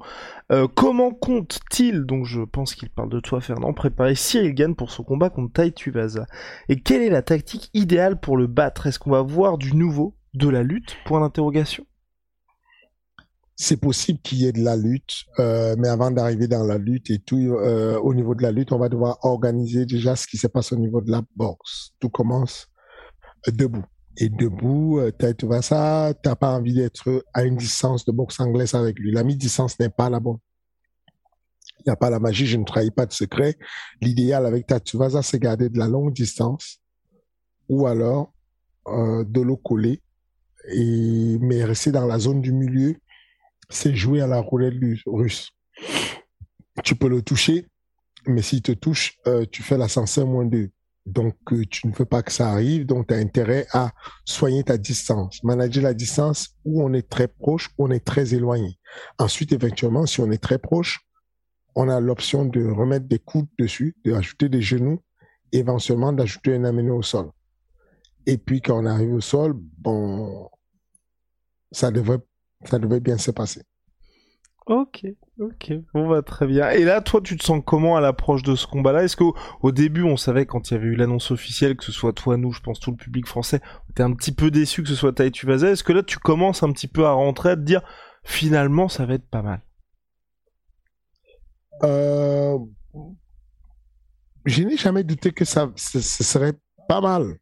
euh, comment compte-t-il, donc je pense qu'il parle de toi Fernand, préparer Cyril Gann pour son combat contre Tai Tuivasa Et quelle est la tactique idéale pour le battre? Est-ce qu'on va voir du nouveau, de la lutte? Point d'interrogation. c'est possible qu'il y ait de la lutte, euh, mais avant d'arriver dans la lutte et tout, euh, au niveau de la lutte, on va devoir organiser déjà ce qui se passe au niveau de la boxe. Tout commence debout. Et debout, tu vois ça, t'as pas envie d'être à une distance de boxe anglaise avec lui. La mi-distance n'est pas la bonne. Il n'y a pas la magie, je ne trahis pas de secret. L'idéal avec Tatuvasa, c'est garder de la longue distance ou alors euh, de l'eau collée, et, mais rester dans la zone du milieu c'est jouer à la roulette russe. Tu peux le toucher, mais s'il te touche, euh, tu fais l'ascenseur moins 2. Donc, euh, tu ne veux pas que ça arrive, donc tu as intérêt à soigner ta distance, manager la distance où on est très proche, où on est très éloigné. Ensuite, éventuellement, si on est très proche, on a l'option de remettre des coudes dessus, de rajouter des genoux, éventuellement d'ajouter un amené au sol. Et puis, quand on arrive au sol, bon, ça devrait, ça devrait bien se passer. Ok, ok, bon bah très bien. Et là, toi, tu te sens comment à l'approche de ce combat-là? Est-ce qu'au au début, on savait quand il y avait eu l'annonce officielle, que ce soit toi, nous, je pense tout le public français, était un petit peu déçu que ce soit Tai Tuivasa. Est-ce que là, tu commences un petit peu à rentrer, à te dire, finalement, ça va être pas mal? Euh, je n'ai jamais douté que ça ce, serait pas mal.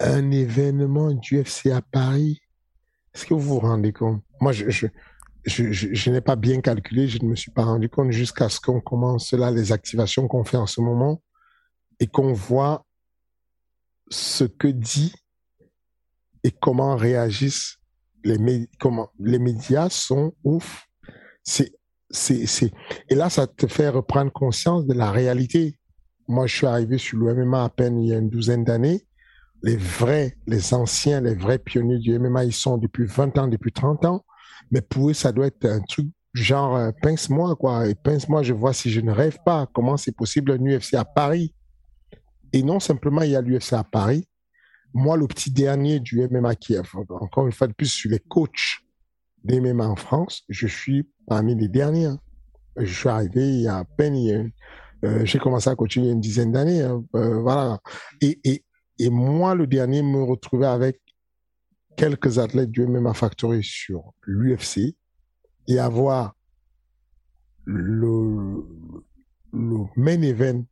Un événement du UFC à Paris. Est-ce que vous vous rendez compte? Moi, je, je, je, je, n'ai pas bien calculé, je ne me suis pas rendu compte jusqu'à ce qu'on commence là, les activations qu'on fait en ce moment et qu'on voit ce que dit et comment réagissent les, mé- comment, les médias sont ouf. C'est, et là, ça te fait reprendre conscience de la réalité. Moi, je suis arrivé sur le MMA à peine il y a une douzaine d'années. Les vrais, les anciens, les vrais pionniers du MMA, ils sont depuis 20 ans, depuis 30 ans. Mais pour eux, ça doit être un truc genre, euh, pince-moi, quoi. Et pince-moi, je vois si je ne rêve pas. Comment c'est possible un UFC à Paris? Et non simplement, il y a l'UFC à Paris. Moi, le petit dernier du MMA qui encore une fois de plus, sur les coachs des MMA en France, je suis parmi les derniers. hein. Je suis arrivé il y a à peine, euh, j'ai commencé à coacher il y a une dizaine d'années. hein. Euh, voilà. Et, et moi, le dernier, me retrouvais avec quelques athlètes du MMA Factory sur l'UFC et avoir le, main event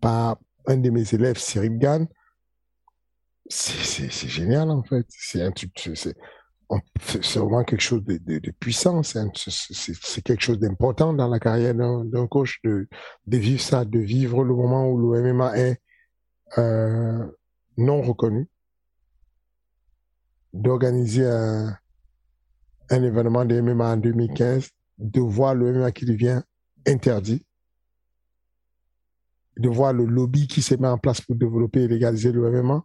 par un de mes élèves, Cyril Gann, c'est génial en fait. C'est vraiment quelque chose de, puissant. C'est quelque chose d'important dans la carrière d'un coach de, de vivre ça, de vivre le moment où le MMA est euh, non reconnu d'organiser un, un événement de MMA en 2015, de voir le MMA qui devient interdit, de voir le lobby qui s'est mis en place pour développer et légaliser le MMA,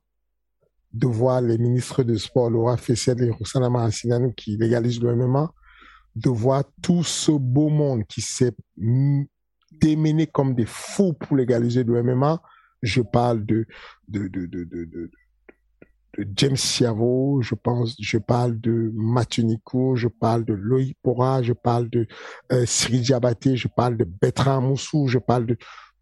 de voir les ministres de sport, Laura Fessel et Rossana Maracineanu qui légalisent le MMA, de voir tout ce beau monde qui s'est démené comme des fous pour légaliser le MMA. Je parle de, de, de, de, de, James Siavo, je pense, je parle de Mathieu Nico, je parle de Loïc Pora, je parle de euh, Diabaté, je parle de Bertrand Moussou, je parle de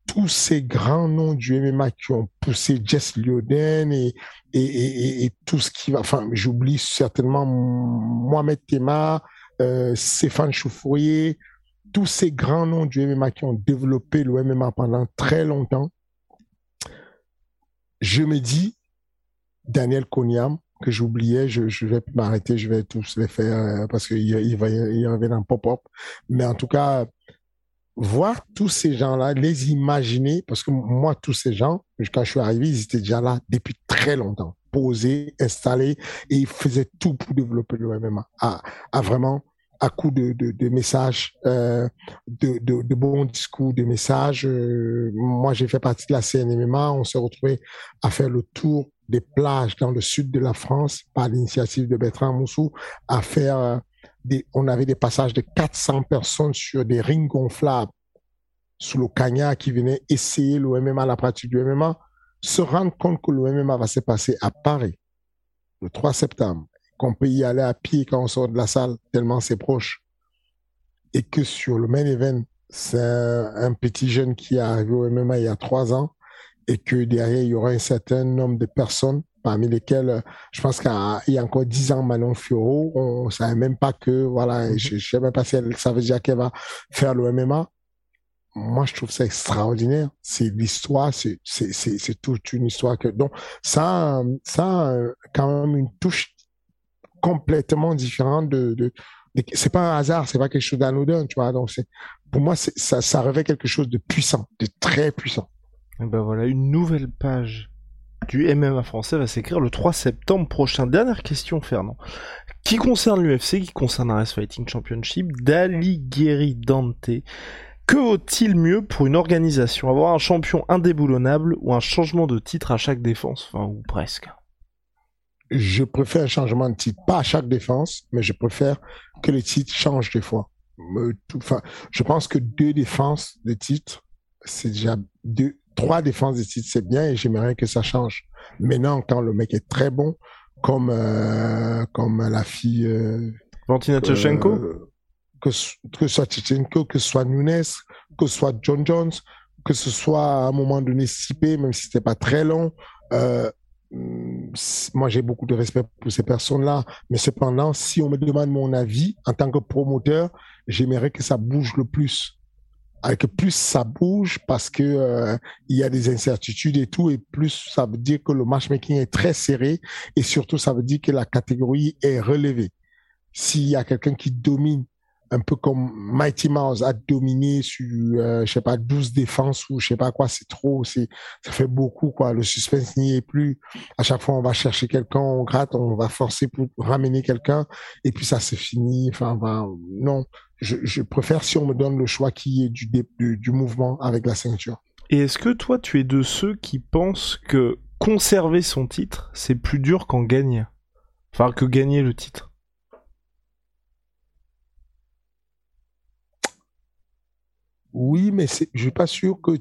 tous ces grands noms du MMA qui ont poussé Jess Lyoden et, et, et, tout ce qui va, enfin, j'oublie certainement Mohamed Tema, euh, Stéphane Chouffourier, tous ces grands noms du MMA qui ont développé le MMA pendant très longtemps. Je me dis, Daniel Konyam, que j'oubliais, je, vais m'arrêter, je vais tous les faire euh, parce qu'il il va y avoir un pop-up. Mais en tout cas, voir tous ces gens-là, les imaginer, parce que moi, tous ces gens, quand je suis arrivé, ils étaient déjà là depuis très longtemps, posés, installés, et ils faisaient tout pour développer le MMA, à, à vraiment à coup de, de, de messages, euh, de, de, de, bons discours, de messages. Euh, moi, j'ai fait partie de la CNMMA. On s'est retrouvé à faire le tour des plages dans le sud de la France par l'initiative de Bertrand Moussou, à faire euh, des, on avait des passages de 400 personnes sur des rings gonflables sous le cagna qui venaient essayer le MMA, la pratique du MMA, se rendre compte que le MMA va se passer à Paris le 3 septembre qu'on peut y aller à pied quand on sort de la salle, tellement c'est proche. Et que sur le main event, c'est un, petit jeune qui est arrivé au MMA il y a trois ans et que derrière, il y aura un certain nombre de personnes parmi lesquelles, je pense qu'il y a encore dix ans, Manon Fioro, on ne savait même pas que, voilà, mhm. je ne sais même pas si elle savait déjà qu'elle va faire le MMA. Moi, je trouve ça extraordinaire. C'est l'histoire, c'est, c'est, c'est, toute une histoire que, donc, ça, ça, quand même une touche complètement différent de, c'est pas un hasard, c'est pas quelque chose d'anodin, tu vois. Donc pour moi, ça, ça revêt quelque chose de puissant, de très puissant. Et ben voilà, une nouvelle page du MMA français va s'écrire le 3 septembre prochain. Dernière question, Fernand. Qui concerne l'UFC, qui concerne RS Fighting Championship, d'Alighieri Dante. Que vaut-il mieux pour une organisation? Avoir un champion indéboulonnable ou un changement de titre à chaque défense? Enfin, ou presque je préfère un changement de titre, pas à chaque défense, mais je préfère que les titres changent des fois. Enfin, je pense que deux défenses de titre, c'est déjà deux, trois défenses de titre, c'est bien et j'aimerais que ça change. Maintenant, quand le mec est très bon, comme euh, comme la fille euh, Valentina euh, que, que ce soit Tchenko, que ce soit Nunes, que ce soit John Jones, que ce soit à un moment donné Sipé, même si c'était pas très long, euh, moi j'ai beaucoup de respect pour ces personnes-là, mais cependant, si on me demande mon avis en tant que promoteur, j'aimerais que ça bouge le plus. Avec plus ça bouge parce que euh, il y a des incertitudes et tout, et plus ça veut dire que le matchmaking est très serré, et surtout ça veut dire que la catégorie est relevée. S'il y a quelqu'un qui domine un peu comme Mighty Mouse a dominé sur, euh, je sais pas, 12 défenses ou je sais pas quoi, c'est trop, c'est, ça fait beaucoup, quoi. Le suspense n'y est plus. À chaque fois, on va chercher quelqu'un, on gratte, on va forcer pour ramener quelqu'un, et puis ça se finit. Enfin, non. Je, je, préfère si on me donne le choix qui est du, du, du mouvement avec la ceinture. Et est-ce que toi, tu es de ceux qui pensent que conserver son titre, c'est plus dur qu'en gagner? Enfin, que gagner le titre? Oui, mais je suis pas sûr que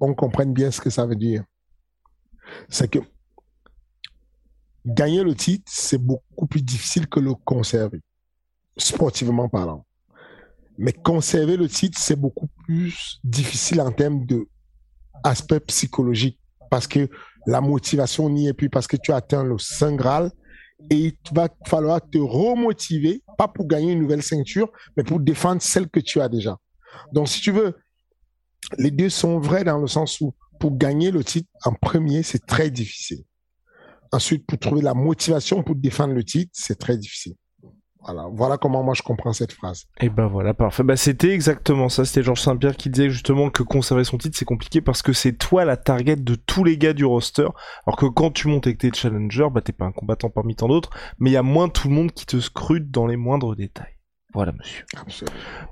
on comprenne bien ce que ça veut dire. C'est que gagner le titre, c'est beaucoup plus difficile que le conserver, sportivement parlant. Mais conserver le titre, c'est beaucoup plus difficile en termes de aspect psychologique parce que la motivation n'y est plus parce que tu as atteint le Saint Graal et il va falloir te remotiver, pas pour gagner une nouvelle ceinture, mais pour défendre celle que tu as déjà. Donc, si tu veux, les deux sont vrais dans le sens où pour gagner le titre en premier, c'est très difficile. Ensuite, pour trouver la motivation pour défendre le titre, c'est très difficile. Voilà, voilà comment moi je comprends cette phrase. Et ben voilà, parfait. Bah c'était exactement ça. C'était Georges Saint-Pierre qui disait justement que conserver son titre c'est compliqué parce que c'est toi la target de tous les gars du roster. Alors que quand tu montes avec tes challengers, bah t'es pas un combattant parmi tant d'autres, mais il y a moins tout le monde qui te scrute dans les moindres détails. Voilà, monsieur.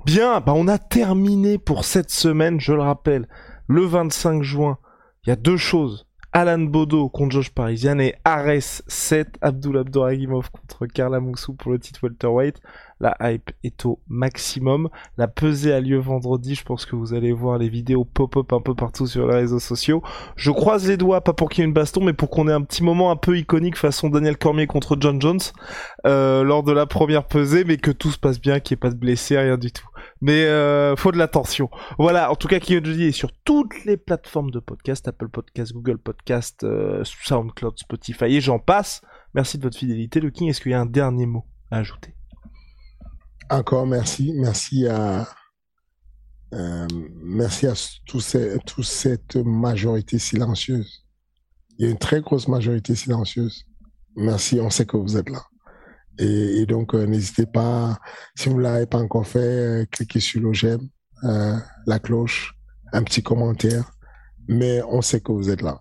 Bien, bah on a terminé pour cette semaine, je le rappelle. Le 25 juin, il y a deux choses. Alan Bodo contre Josh Parisian et Ares 7, Abdul Abduragimov contre Karl Amoussou pour le titre welterweight. La hype est au maximum. La pesée a lieu vendredi. Je pense que vous allez voir les vidéos pop-up un peu partout sur les réseaux sociaux. Je croise les doigts, pas pour qu'il y ait une baston, mais pour qu'on ait un petit moment un peu iconique façon Daniel Cormier contre John Jones euh, lors de la première pesée, mais que tout se passe bien, qu'il n'y ait pas de blessés, rien du tout. Mais euh, faut de l'attention. Voilà, en tout cas, Jeudi est sur toutes les plateformes de podcast, Apple Podcast, Google Podcast, euh, SoundCloud, Spotify et j'en passe. Merci de votre fidélité. Le King, est-ce qu'il y a un dernier mot à ajouter? Encore merci. Merci à, euh, merci à toute cette majorité silencieuse. Il y a une très grosse majorité silencieuse. Merci, on sait que vous êtes là. Et, donc, euh, n'hésitez pas, si vous ne l'avez pas encore fait, euh, cliquez sur le j'aime, euh, la cloche, un petit commentaire. Mais on sait que vous êtes là.